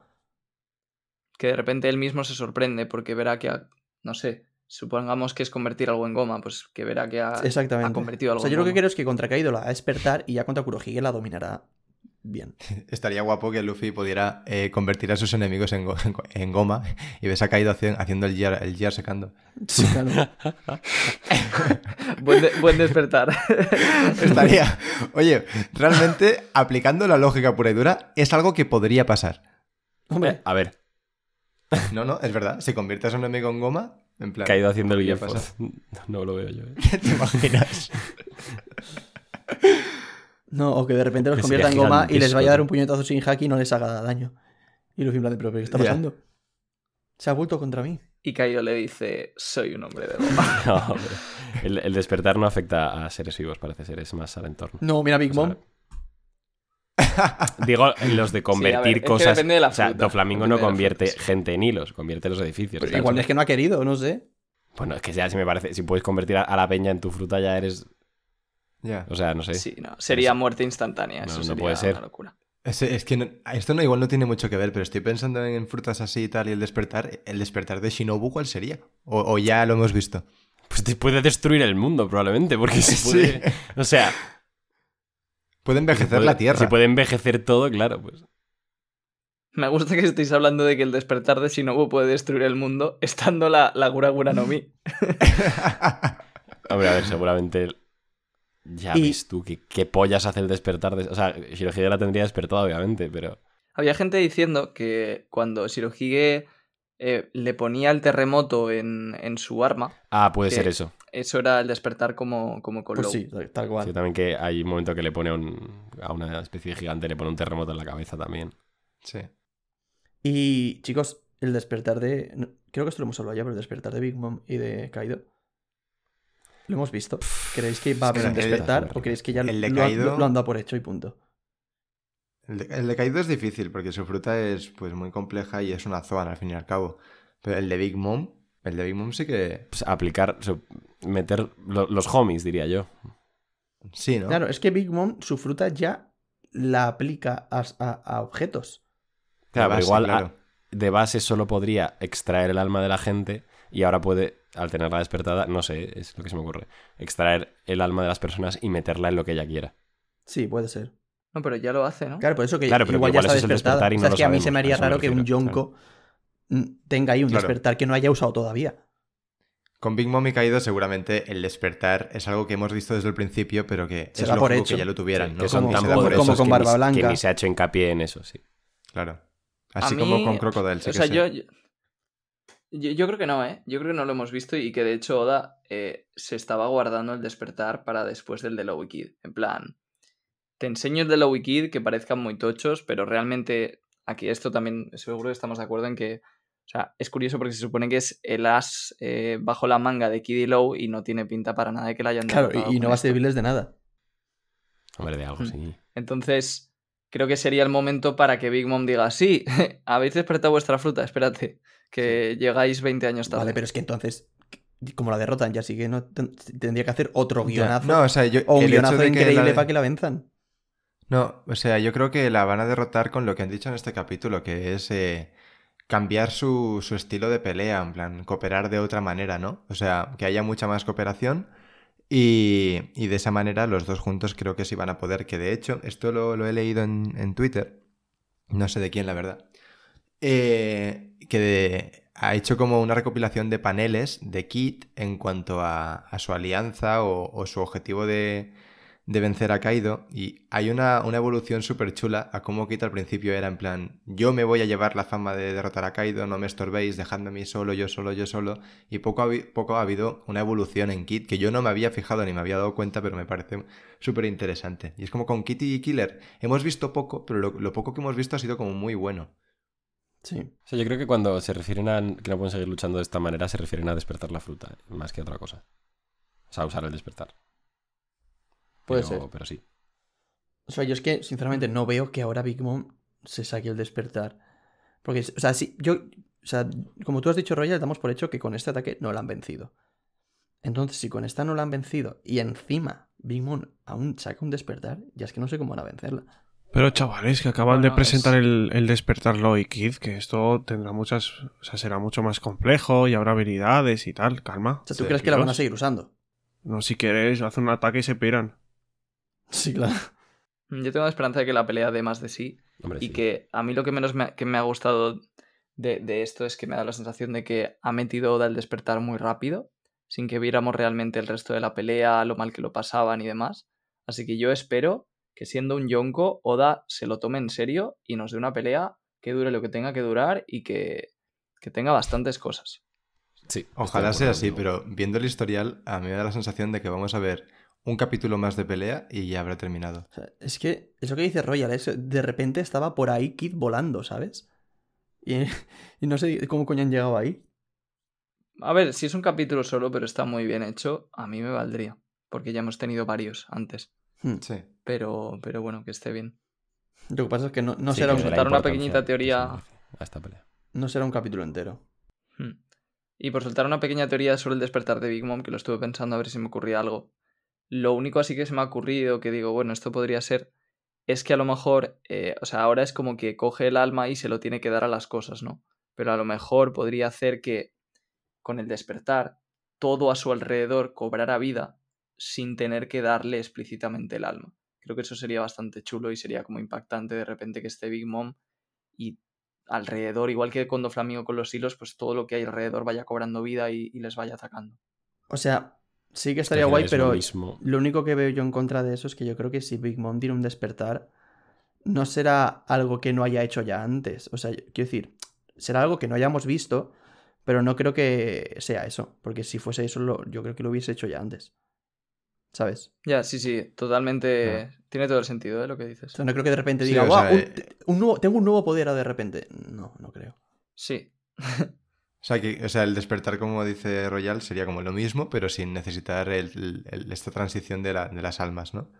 [SPEAKER 6] Que de repente él mismo se sorprende porque verá que ha. No sé. Supongamos que es convertir algo en goma, pues que verá que ha,
[SPEAKER 3] Exactamente.
[SPEAKER 6] ha convertido
[SPEAKER 3] O
[SPEAKER 6] algo
[SPEAKER 3] sea,
[SPEAKER 6] en
[SPEAKER 3] yo lo que creo es que contra Kaido la va a despertar y ya contra Kurohige la dominará bien. [LAUGHS]
[SPEAKER 4] Estaría guapo que Luffy pudiera eh, convertir a sus enemigos en, go- en go- en goma y ves a Kaido haci- haciendo el gear, el gear secando.
[SPEAKER 3] Sí, claro. [LAUGHS]
[SPEAKER 6] buen, de- buen despertar. [LAUGHS]
[SPEAKER 4] Estaría. Oye, realmente, aplicando la lógica pura y dura, es algo que podría pasar.
[SPEAKER 3] Hombre,
[SPEAKER 2] A ver,
[SPEAKER 4] No, no, es verdad. Si conviertes a un enemigo en goma, en plan.
[SPEAKER 2] caído haciendo el Gear. No lo veo yo. ¿eh?
[SPEAKER 4] ¿Te imaginas?
[SPEAKER 3] No, o que de repente los convierta en goma y les vaya a dar un puñetazo sin haki y no les haga daño. Y Luffy en plan de, pero ¿pero ¿qué está
[SPEAKER 4] Ya.
[SPEAKER 3] pasando? Se ha vuelto contra mí.
[SPEAKER 6] y Kaido le dice: Soy un hombre de goma. [LAUGHS]
[SPEAKER 2] No, hombre. el, el despertar no afecta a seres vivos, parece ser, es más al entorno.
[SPEAKER 3] No, mira Big
[SPEAKER 2] O sea,
[SPEAKER 3] Mom. [LAUGHS]
[SPEAKER 2] Digo, los de
[SPEAKER 6] Sí,
[SPEAKER 2] convertir
[SPEAKER 6] ver, es que
[SPEAKER 2] cosas.
[SPEAKER 6] depende de la
[SPEAKER 2] o sea,
[SPEAKER 6] fruta,
[SPEAKER 2] Doflamingo no convierte
[SPEAKER 6] fruta, sí.
[SPEAKER 2] gente en hilos, convierte los edificios.
[SPEAKER 3] Igual es que no ha querido, no sé.
[SPEAKER 2] Bueno, es que ya si me parece, si puedes convertir a la peña en tu fruta ya eres,
[SPEAKER 4] Ya.
[SPEAKER 2] o sea, no sé.
[SPEAKER 6] Sí, no. Sería
[SPEAKER 2] No sé.
[SPEAKER 6] muerte instantánea.
[SPEAKER 2] No,
[SPEAKER 6] Eso
[SPEAKER 2] no
[SPEAKER 6] sería
[SPEAKER 2] puede ser.
[SPEAKER 6] una locura.
[SPEAKER 4] Es, es que no- esto no, igual no tiene mucho que ver, pero estoy pensando en frutas así y tal y el despertar. ¿El despertar de Shinobu cuál sería? O, o ya lo hemos visto.
[SPEAKER 2] Pues te puede destruir el mundo probablemente, porque se [LAUGHS]
[SPEAKER 4] Sí.
[SPEAKER 2] puede, o sea,
[SPEAKER 4] Puede
[SPEAKER 2] si
[SPEAKER 4] envejecer
[SPEAKER 2] puede-
[SPEAKER 4] la tierra.
[SPEAKER 2] Si puede envejecer todo, claro, pues.
[SPEAKER 6] Me gusta que estéis hablando de que el despertar de Shinobu puede destruir el mundo, estando la, la Gura Gura no Mi. [LAUGHS]
[SPEAKER 2] Hombre, a ver, seguramente ya
[SPEAKER 3] Y-
[SPEAKER 2] ves tú que qué pollas hace el despertar de, o sea, Shirohige la tendría despertada obviamente, pero
[SPEAKER 6] Había gente diciendo que cuando Shirohige eh, le ponía el terremoto en, en su arma,
[SPEAKER 2] ah, puede ser eso.
[SPEAKER 6] eso era el despertar como, como con
[SPEAKER 3] Pues sí, tal cual.
[SPEAKER 2] Sí, también que hay un momento que le pone un, a una especie de gigante le pone un terremoto en la cabeza también.
[SPEAKER 4] sí.
[SPEAKER 3] Y chicos, el despertar de. creo que esto lo hemos hablado ya, pero el despertar de Big Mom y de Kaido. Lo hemos visto. ¿Creéis que va a haber un despertar
[SPEAKER 2] el-
[SPEAKER 3] o creéis que ya
[SPEAKER 4] el de
[SPEAKER 3] lo, lo han dado por hecho y punto?
[SPEAKER 4] El, de- el decaído es difícil porque su fruta es pues muy compleja y es una zoan al fin y al cabo. Pero el de Big Mom, el de Big Mom sí que...
[SPEAKER 2] Pues aplicar, o sea, meter lo- los homies, diría yo.
[SPEAKER 4] Sí, ¿no?
[SPEAKER 3] Claro, es que Big Mom su fruta ya la aplica a, a- a objetos.
[SPEAKER 2] Claro, pero
[SPEAKER 4] base,
[SPEAKER 2] igual
[SPEAKER 4] claro.
[SPEAKER 2] a- de base solo podría extraer el alma de la gente y ahora puede, al tenerla despertada, no sé, es lo que se me ocurre, extraer el alma de las personas y meterla en lo que ella quiera.
[SPEAKER 3] Sí, puede ser.
[SPEAKER 6] No, pero ya lo hace, ¿no?
[SPEAKER 3] Claro, por eso que
[SPEAKER 2] Claro, pero
[SPEAKER 3] igual
[SPEAKER 2] que
[SPEAKER 3] ya
[SPEAKER 2] igual
[SPEAKER 3] está
[SPEAKER 2] eso es el
[SPEAKER 3] despertada.
[SPEAKER 2] despertar y
[SPEAKER 3] O
[SPEAKER 2] no
[SPEAKER 3] sea, es
[SPEAKER 2] lo
[SPEAKER 3] que a mí se me haría
[SPEAKER 2] me
[SPEAKER 3] raro que un Yonko tenga ahí un
[SPEAKER 4] Claro.
[SPEAKER 3] despertar que no haya usado todavía.
[SPEAKER 4] Con Big Mom y Caído seguramente el despertar es algo que hemos visto desde el principio, pero que
[SPEAKER 3] Se
[SPEAKER 4] es
[SPEAKER 3] da por hecho.
[SPEAKER 4] que ya lo tuvieran,
[SPEAKER 2] Sí,
[SPEAKER 4] ¿no?
[SPEAKER 2] que son
[SPEAKER 3] Como-
[SPEAKER 2] tan
[SPEAKER 4] se da por
[SPEAKER 2] poderosos
[SPEAKER 3] como con
[SPEAKER 2] que
[SPEAKER 3] Barba
[SPEAKER 2] ni-
[SPEAKER 3] Blanca.
[SPEAKER 2] que ni se ha hecho hincapié en eso, sí.
[SPEAKER 4] Claro. Así como con Crocodile, sí
[SPEAKER 6] o
[SPEAKER 4] que
[SPEAKER 6] sea,
[SPEAKER 4] sé.
[SPEAKER 6] yo, yo, yo- yo creo que no, ¿eh? Yo creo que no lo hemos visto y que de hecho Oda eh, se estaba guardando el despertar para después del de Lowy Kid. En plan, te enseño el de Lowy Kid que parezcan muy tochos, pero realmente aquí esto también seguro que estamos de acuerdo en que, o sea, es curioso porque se supone que es el as eh, bajo la manga de Kid y Low y no tiene pinta para nada de que la hayan
[SPEAKER 3] Claro, y, no va a servirles de nada.
[SPEAKER 2] Hombre, de algo,
[SPEAKER 6] Mm.
[SPEAKER 2] sí.
[SPEAKER 6] Entonces, creo que sería el momento para que Big Mom diga, sí, [LAUGHS] habéis despertado vuestra fruta, espérate, que llegáis 20 años tarde.
[SPEAKER 3] Vale, pero es que entonces, como la derrotan, ya sí que no ten- tendría que hacer otro guionazo.
[SPEAKER 4] No, o sea, yo,
[SPEAKER 3] o un guionazo
[SPEAKER 4] de que
[SPEAKER 3] increíble
[SPEAKER 4] la-
[SPEAKER 3] para que la venzan.
[SPEAKER 4] No, o sea, yo creo que la van a derrotar con lo que han dicho en este capítulo, que es eh, cambiar su, su estilo de pelea, en plan, cooperar de otra manera, ¿no? O sea, que haya mucha más cooperación y, y de esa manera los dos juntos creo que sí van a poder, que de hecho, esto lo, lo he leído en, en Twitter, no sé de quién, la verdad, eh, que ha hecho como una recopilación de paneles de Kit en cuanto a, su alianza o, su objetivo de, vencer a Kaido. Y hay una, evolución súper chula a cómo Kit al principio era en plan yo me voy a llevar la fama de derrotar a Kaido, no me estorbéis, dejadme a mí solo, yo solo, yo solo y poco poco ha habido una evolución en Kit que yo no me había fijado ni me había dado cuenta pero me parece súper interesante y es como con Kitty y Killer. Hemos visto poco pero lo poco que hemos visto ha sido como muy bueno
[SPEAKER 3] Sí.
[SPEAKER 2] O sea, yo creo que cuando se refieren a que no pueden seguir luchando de esta manera, se refieren a despertar la fruta, más que a otra cosa. O sea, usar el despertar.
[SPEAKER 3] Puede
[SPEAKER 2] Pero-
[SPEAKER 3] ser.
[SPEAKER 2] Pero sí.
[SPEAKER 3] O sea, yo es que, sinceramente, no veo que ahora Big Mom se saque el despertar. Porque, o sea, si yo. O sea, como tú has dicho, Royal, damos por hecho que con este ataque no la han vencido. Entonces, si con esta no la han vencido y encima Big Mom aún saca un despertar, ya es que no sé cómo van a vencerla.
[SPEAKER 5] Pero chavales, que acaban
[SPEAKER 6] Bueno,
[SPEAKER 5] de presentar
[SPEAKER 6] es-
[SPEAKER 5] el, el despertar Loy Kid, que esto tendrá muchas. O sea, será mucho más complejo y habrá habilidades y tal. Calma.
[SPEAKER 3] O sea, ¿tú crees que la van a seguir usando?
[SPEAKER 5] No, si quieres, hacen un ataque y se piran.
[SPEAKER 3] Sí, claro.
[SPEAKER 6] Yo tengo la esperanza de que la pelea dé más de sí
[SPEAKER 2] Hombre,
[SPEAKER 6] y
[SPEAKER 2] sí.
[SPEAKER 6] que a mí lo que menos me ha, que me ha gustado de, de esto es que me da la sensación de que ha metido Oda el despertar muy rápido, sin que viéramos realmente el resto de la pelea, lo mal que lo pasaban y demás. Así que yo espero que siendo un Yonko, Oda se lo tome en serio y nos dé una pelea que dure lo que tenga que durar y que, que tenga bastantes cosas.
[SPEAKER 2] Sí,
[SPEAKER 4] Ojalá sea así, pero viendo el historial, a mí me da la sensación de que vamos a ver un capítulo más de pelea y ya habrá terminado.
[SPEAKER 3] O sea, es que eso que dice Royal es de repente estaba por ahí Kid volando, ¿sabes? Y, [LAUGHS] y no sé cómo coño han llegado ahí.
[SPEAKER 6] A ver, si es un capítulo solo, pero está muy bien hecho, a mí me valdría, porque ya hemos tenido varios antes.
[SPEAKER 3] Hmm.
[SPEAKER 4] Sí.
[SPEAKER 6] Pero, pero bueno, que esté bien.
[SPEAKER 3] Lo que pasa es que no, no
[SPEAKER 2] Sí,
[SPEAKER 3] será
[SPEAKER 2] que
[SPEAKER 3] un,
[SPEAKER 6] una pequeñita teoría-
[SPEAKER 2] merece A esta pelea.
[SPEAKER 3] no será un capítulo entero.
[SPEAKER 6] Hmm. Y por soltar una pequeña teoría sobre el despertar de Big Mom, que lo estuve pensando a ver si me ocurría algo. Lo único así que se me ha ocurrido, que digo, bueno, esto podría ser, es que a lo mejor, eh, o sea, ahora es como que coge el alma y se lo tiene que dar a las cosas, ¿no? Pero a lo mejor podría hacer que con el despertar todo a su alrededor cobrara vida sin tener que darle explícitamente el alma. Creo que eso sería bastante chulo y sería como impactante de repente que esté Big Mom y alrededor, igual que cuando Flamingo con los hilos, pues todo lo que hay alrededor vaya cobrando vida y, y les vaya atacando.
[SPEAKER 3] O sea, sí que
[SPEAKER 2] Es que
[SPEAKER 3] estaría guay,
[SPEAKER 2] lo
[SPEAKER 3] pero
[SPEAKER 2] mismo.
[SPEAKER 3] lo único que veo yo en contra de eso es que yo creo que si Big Mom tiene un despertar, no será algo que no haya hecho ya antes. O sea, quiero decir, será algo que no hayamos visto, pero no creo que sea eso. Porque si fuese eso, lo- yo creo que lo hubiese hecho ya antes. ¿Sabes?
[SPEAKER 6] Ya, sí, sí, totalmente. Tiene todo el sentido de lo que
[SPEAKER 3] O
[SPEAKER 6] dices.
[SPEAKER 3] sea, no creo que de repente
[SPEAKER 4] Sí,
[SPEAKER 3] diga,
[SPEAKER 4] o
[SPEAKER 3] "Guau,
[SPEAKER 4] sea,
[SPEAKER 3] un-
[SPEAKER 4] eh,
[SPEAKER 3] un nuevo- tengo un nuevo poder de repente. No, no creo.
[SPEAKER 6] Sí.
[SPEAKER 4] O sea, que, o sea, el despertar, como dice Royal, sería como lo mismo, pero sin necesitar el- el- esta transición de, la- de las almas, ¿no?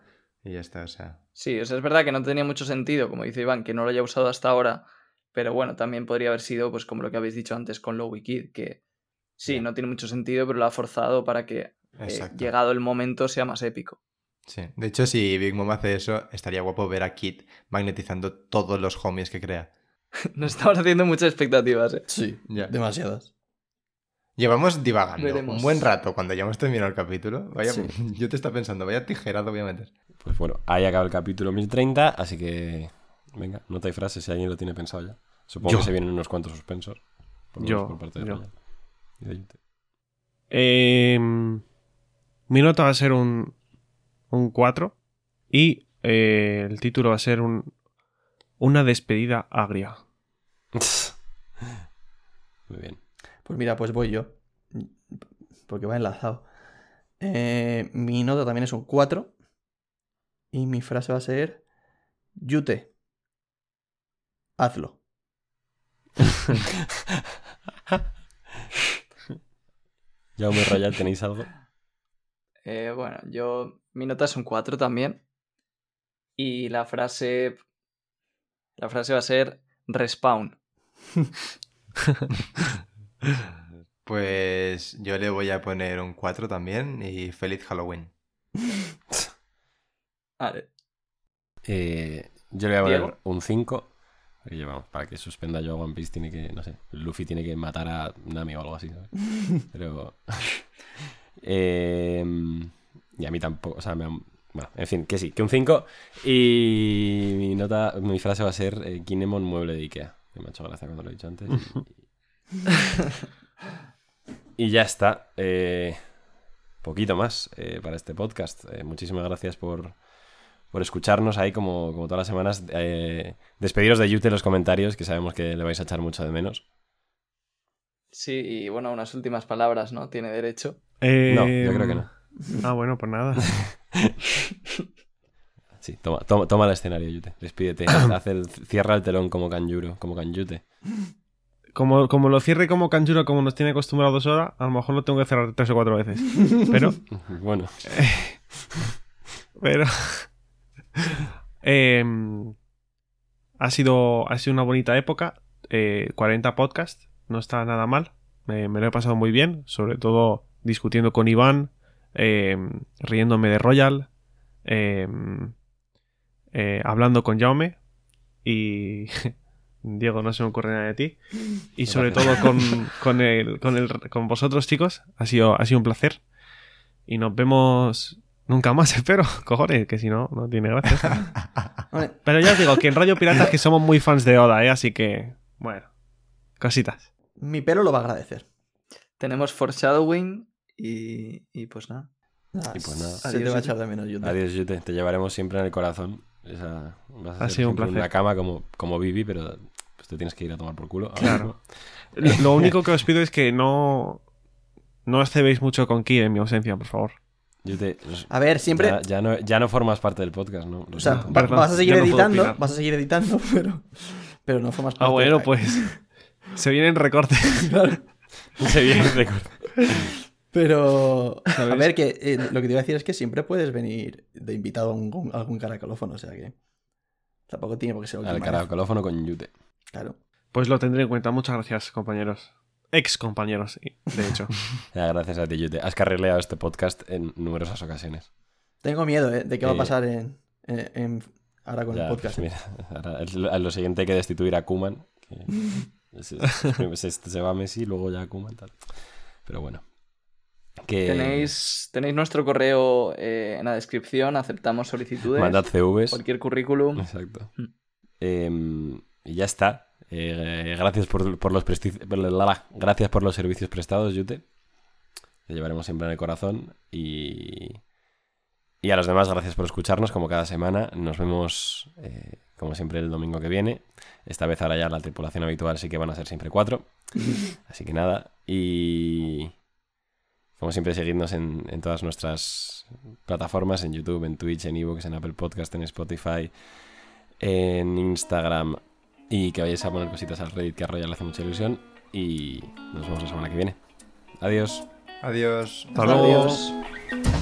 [SPEAKER 4] Y ya está, o sea.
[SPEAKER 6] Sí, o sea, es verdad que no tenía mucho sentido, como dice Iván, que no lo haya usado hasta ahora, pero bueno, también podría haber sido, pues como lo que habéis dicho antes con Lowy Kid, que sí, no tiene mucho sentido, pero lo ha forzado para que, eh, llegado el momento, sea más épico.
[SPEAKER 4] Sí. De hecho, si Big Mom hace eso, estaría guapo ver a Kit magnetizando todos los homies que crea. [LAUGHS]
[SPEAKER 6] Nos estamos haciendo muchas expectativas, ¿eh?
[SPEAKER 3] Sí,
[SPEAKER 4] Ya.
[SPEAKER 3] demasiadas.
[SPEAKER 4] Llevamos divagando
[SPEAKER 6] Veremos.
[SPEAKER 4] un buen rato cuando ya hemos terminado el capítulo. Vaya,
[SPEAKER 3] Sí. [LAUGHS]
[SPEAKER 4] Yo te estaba pensando, vaya tijerado voy a meter.
[SPEAKER 2] Pues bueno, ahí acaba el capítulo 1030, así que. Venga, nota y frase si alguien lo tiene pensado ya. Supongo
[SPEAKER 5] Yo.
[SPEAKER 2] que se vienen unos cuantos suspensos. Por lo
[SPEAKER 5] Yo,
[SPEAKER 2] menos por parte de
[SPEAKER 5] yo. Eh, mi nota va a ser un, un 4 y eh, el título va a ser un, una despedida agria. [LAUGHS]
[SPEAKER 2] Muy bien.
[SPEAKER 3] Pues mira, pues voy yo. Porque va enlazado. Eh, mi nota también es un 4. Y mi frase va a ser: Yute. Hazlo. [LAUGHS]
[SPEAKER 2] Jaume Royal, ¿tenéis algo?
[SPEAKER 6] Eh, bueno, yo. Mi nota es un 4 también. Y la frase. La frase va a ser respawn. [LAUGHS]
[SPEAKER 4] Pues yo le voy a poner un 4 también y feliz Halloween. [LAUGHS]
[SPEAKER 6] Vale.
[SPEAKER 2] Eh, yo le voy a poner un 5. Porque vamos, para que suspenda yo a One Piece tiene que, no sé, Luffy tiene que matar a Nami o algo así, ¿sabes? [LAUGHS] Pero... eh, y a mí tampoco, o sea, en fin, que sí, que un 5. Y mi nota, mi frase va a ser eh, Kinemon mueble de Ikea. Me ha hecho gracia cuando lo he dicho antes. Y, ya está. Eh, poquito más eh, para este podcast. Eh, muchísimas gracias por, por escucharnos ahí como, como todas las semanas. Despediros de Yute en los comentarios, que sabemos que le vais a echar mucho de menos.
[SPEAKER 6] Sí, y bueno, unas últimas palabras, ¿no? Tiene derecho.
[SPEAKER 5] Eh,
[SPEAKER 2] No, yo creo que no.
[SPEAKER 5] Ah, bueno, pues nada. [LAUGHS]
[SPEAKER 2] Sí, toma, toma, toma el escenario, Yute. Despídete. [COUGHS] Haz el, cierra el telón como Kanjuro, como Kanjute.
[SPEAKER 5] Como, como lo cierre como Kanjuro, como nos tiene acostumbrados ahora, a lo mejor lo tengo que cerrar tres o cuatro veces. [LAUGHS] Pero,
[SPEAKER 2] Bueno, [LAUGHS]
[SPEAKER 5] pero. em, ha, sido, ha sido una bonita época. eh, 40 podcasts, no está nada mal. Me lo he pasado muy bien, sobre todo discutiendo con Iván, em, riéndome de Royal, em, eh, hablando con Jaume y. [LAUGHS] Diego, no se me ocurre nada de ti. Y sobre todo con, [LAUGHS] con, el, con, el, con vosotros, chicos. Ha sido, ha sido un placer. Y nos vemos nunca más, [LAUGHS] espero. Cojones, que si no, no tiene gracia. Pero ya os digo que en Radio Piratas que somos muy fans de Oda, ¿eh? Así que, bueno, cositas.
[SPEAKER 3] mi pelo lo va a agradecer.
[SPEAKER 6] Tenemos foreshadowing y, y pues nada.
[SPEAKER 3] Nada,
[SPEAKER 2] Y pues nada.
[SPEAKER 3] Se
[SPEAKER 6] Adiós,
[SPEAKER 3] te va a echar de menos, Yute.
[SPEAKER 2] adiós, Yute. Te llevaremos siempre en el corazón. Esa, vas a
[SPEAKER 5] Ha sido un placer.
[SPEAKER 2] una cama como, como Vivi, pero pues te tienes que ir a tomar por culo.
[SPEAKER 5] Claro. [LAUGHS]
[SPEAKER 2] mismo.
[SPEAKER 5] Lo único que os pido es que no, no os cebéis mucho con Ki en mi ausencia, por favor.
[SPEAKER 2] Nos-
[SPEAKER 3] A ver, siempre.
[SPEAKER 2] ya, ya no, ya no formas parte del podcast, ¿no?
[SPEAKER 3] O sea, va- vas a seguir
[SPEAKER 5] no
[SPEAKER 3] editando, vas a seguir editando, [LAUGHS] pero, pero no formas parte.
[SPEAKER 5] Ah, bueno, pues se vienen recortes. [LAUGHS]
[SPEAKER 2] Se viene de
[SPEAKER 3] Pero, a ver, que eh, lo que te iba a decir es que siempre puedes venir de invitado a un- a algún caracolófono, o sea que tampoco tiene por qué ser
[SPEAKER 2] Al
[SPEAKER 3] última vez.
[SPEAKER 2] caracolófono con Yute.
[SPEAKER 3] Claro.
[SPEAKER 5] Pues lo tendré en cuenta. Muchas gracias, compañeros. Ex compañeros, de hecho. [LAUGHS]
[SPEAKER 2] Ya, gracias a ti, Yute. Has carrileado este podcast en numerosas ocasiones.
[SPEAKER 3] Tengo miedo ¿eh? de qué va a
[SPEAKER 2] Eh,
[SPEAKER 3] pasar en, en- en- ahora con
[SPEAKER 2] Ya,
[SPEAKER 3] el podcast.
[SPEAKER 2] pues mira, ahora es lo, a lo siguiente hay que destituir a Kuman. [LAUGHS] se, se- se va Messi, luego ya Kuman tal. Pero bueno. Que
[SPEAKER 6] Tenéis, tenéis nuestro correo eh, en la descripción, aceptamos solicitudes.
[SPEAKER 2] mandad CVs.
[SPEAKER 6] Cualquier currículum.
[SPEAKER 2] Exacto.
[SPEAKER 6] Mm.
[SPEAKER 2] Em, y ya está. Eh, gracias por, por los gracias por los servicios prestados, Yute. Te llevaremos siempre en el corazón. Y, y a los demás, gracias por escucharnos como cada semana. Nos vemos, eh, como siempre, el domingo que viene. Esta vez ahora ya la tripulación habitual sí que van a ser siempre cuatro. [LAUGHS] Así que nada. Y como siempre, seguidnos en, en todas nuestras plataformas, en YouTube, en Twitch, en Evox, en Apple Podcast, en Spotify, en Instagram y que vayáis a poner cositas al Reddit que a Royal le hace mucha ilusión y nos vemos la semana que viene. Adiós.
[SPEAKER 4] Adiós.
[SPEAKER 5] Hasta luego.
[SPEAKER 6] Adiós.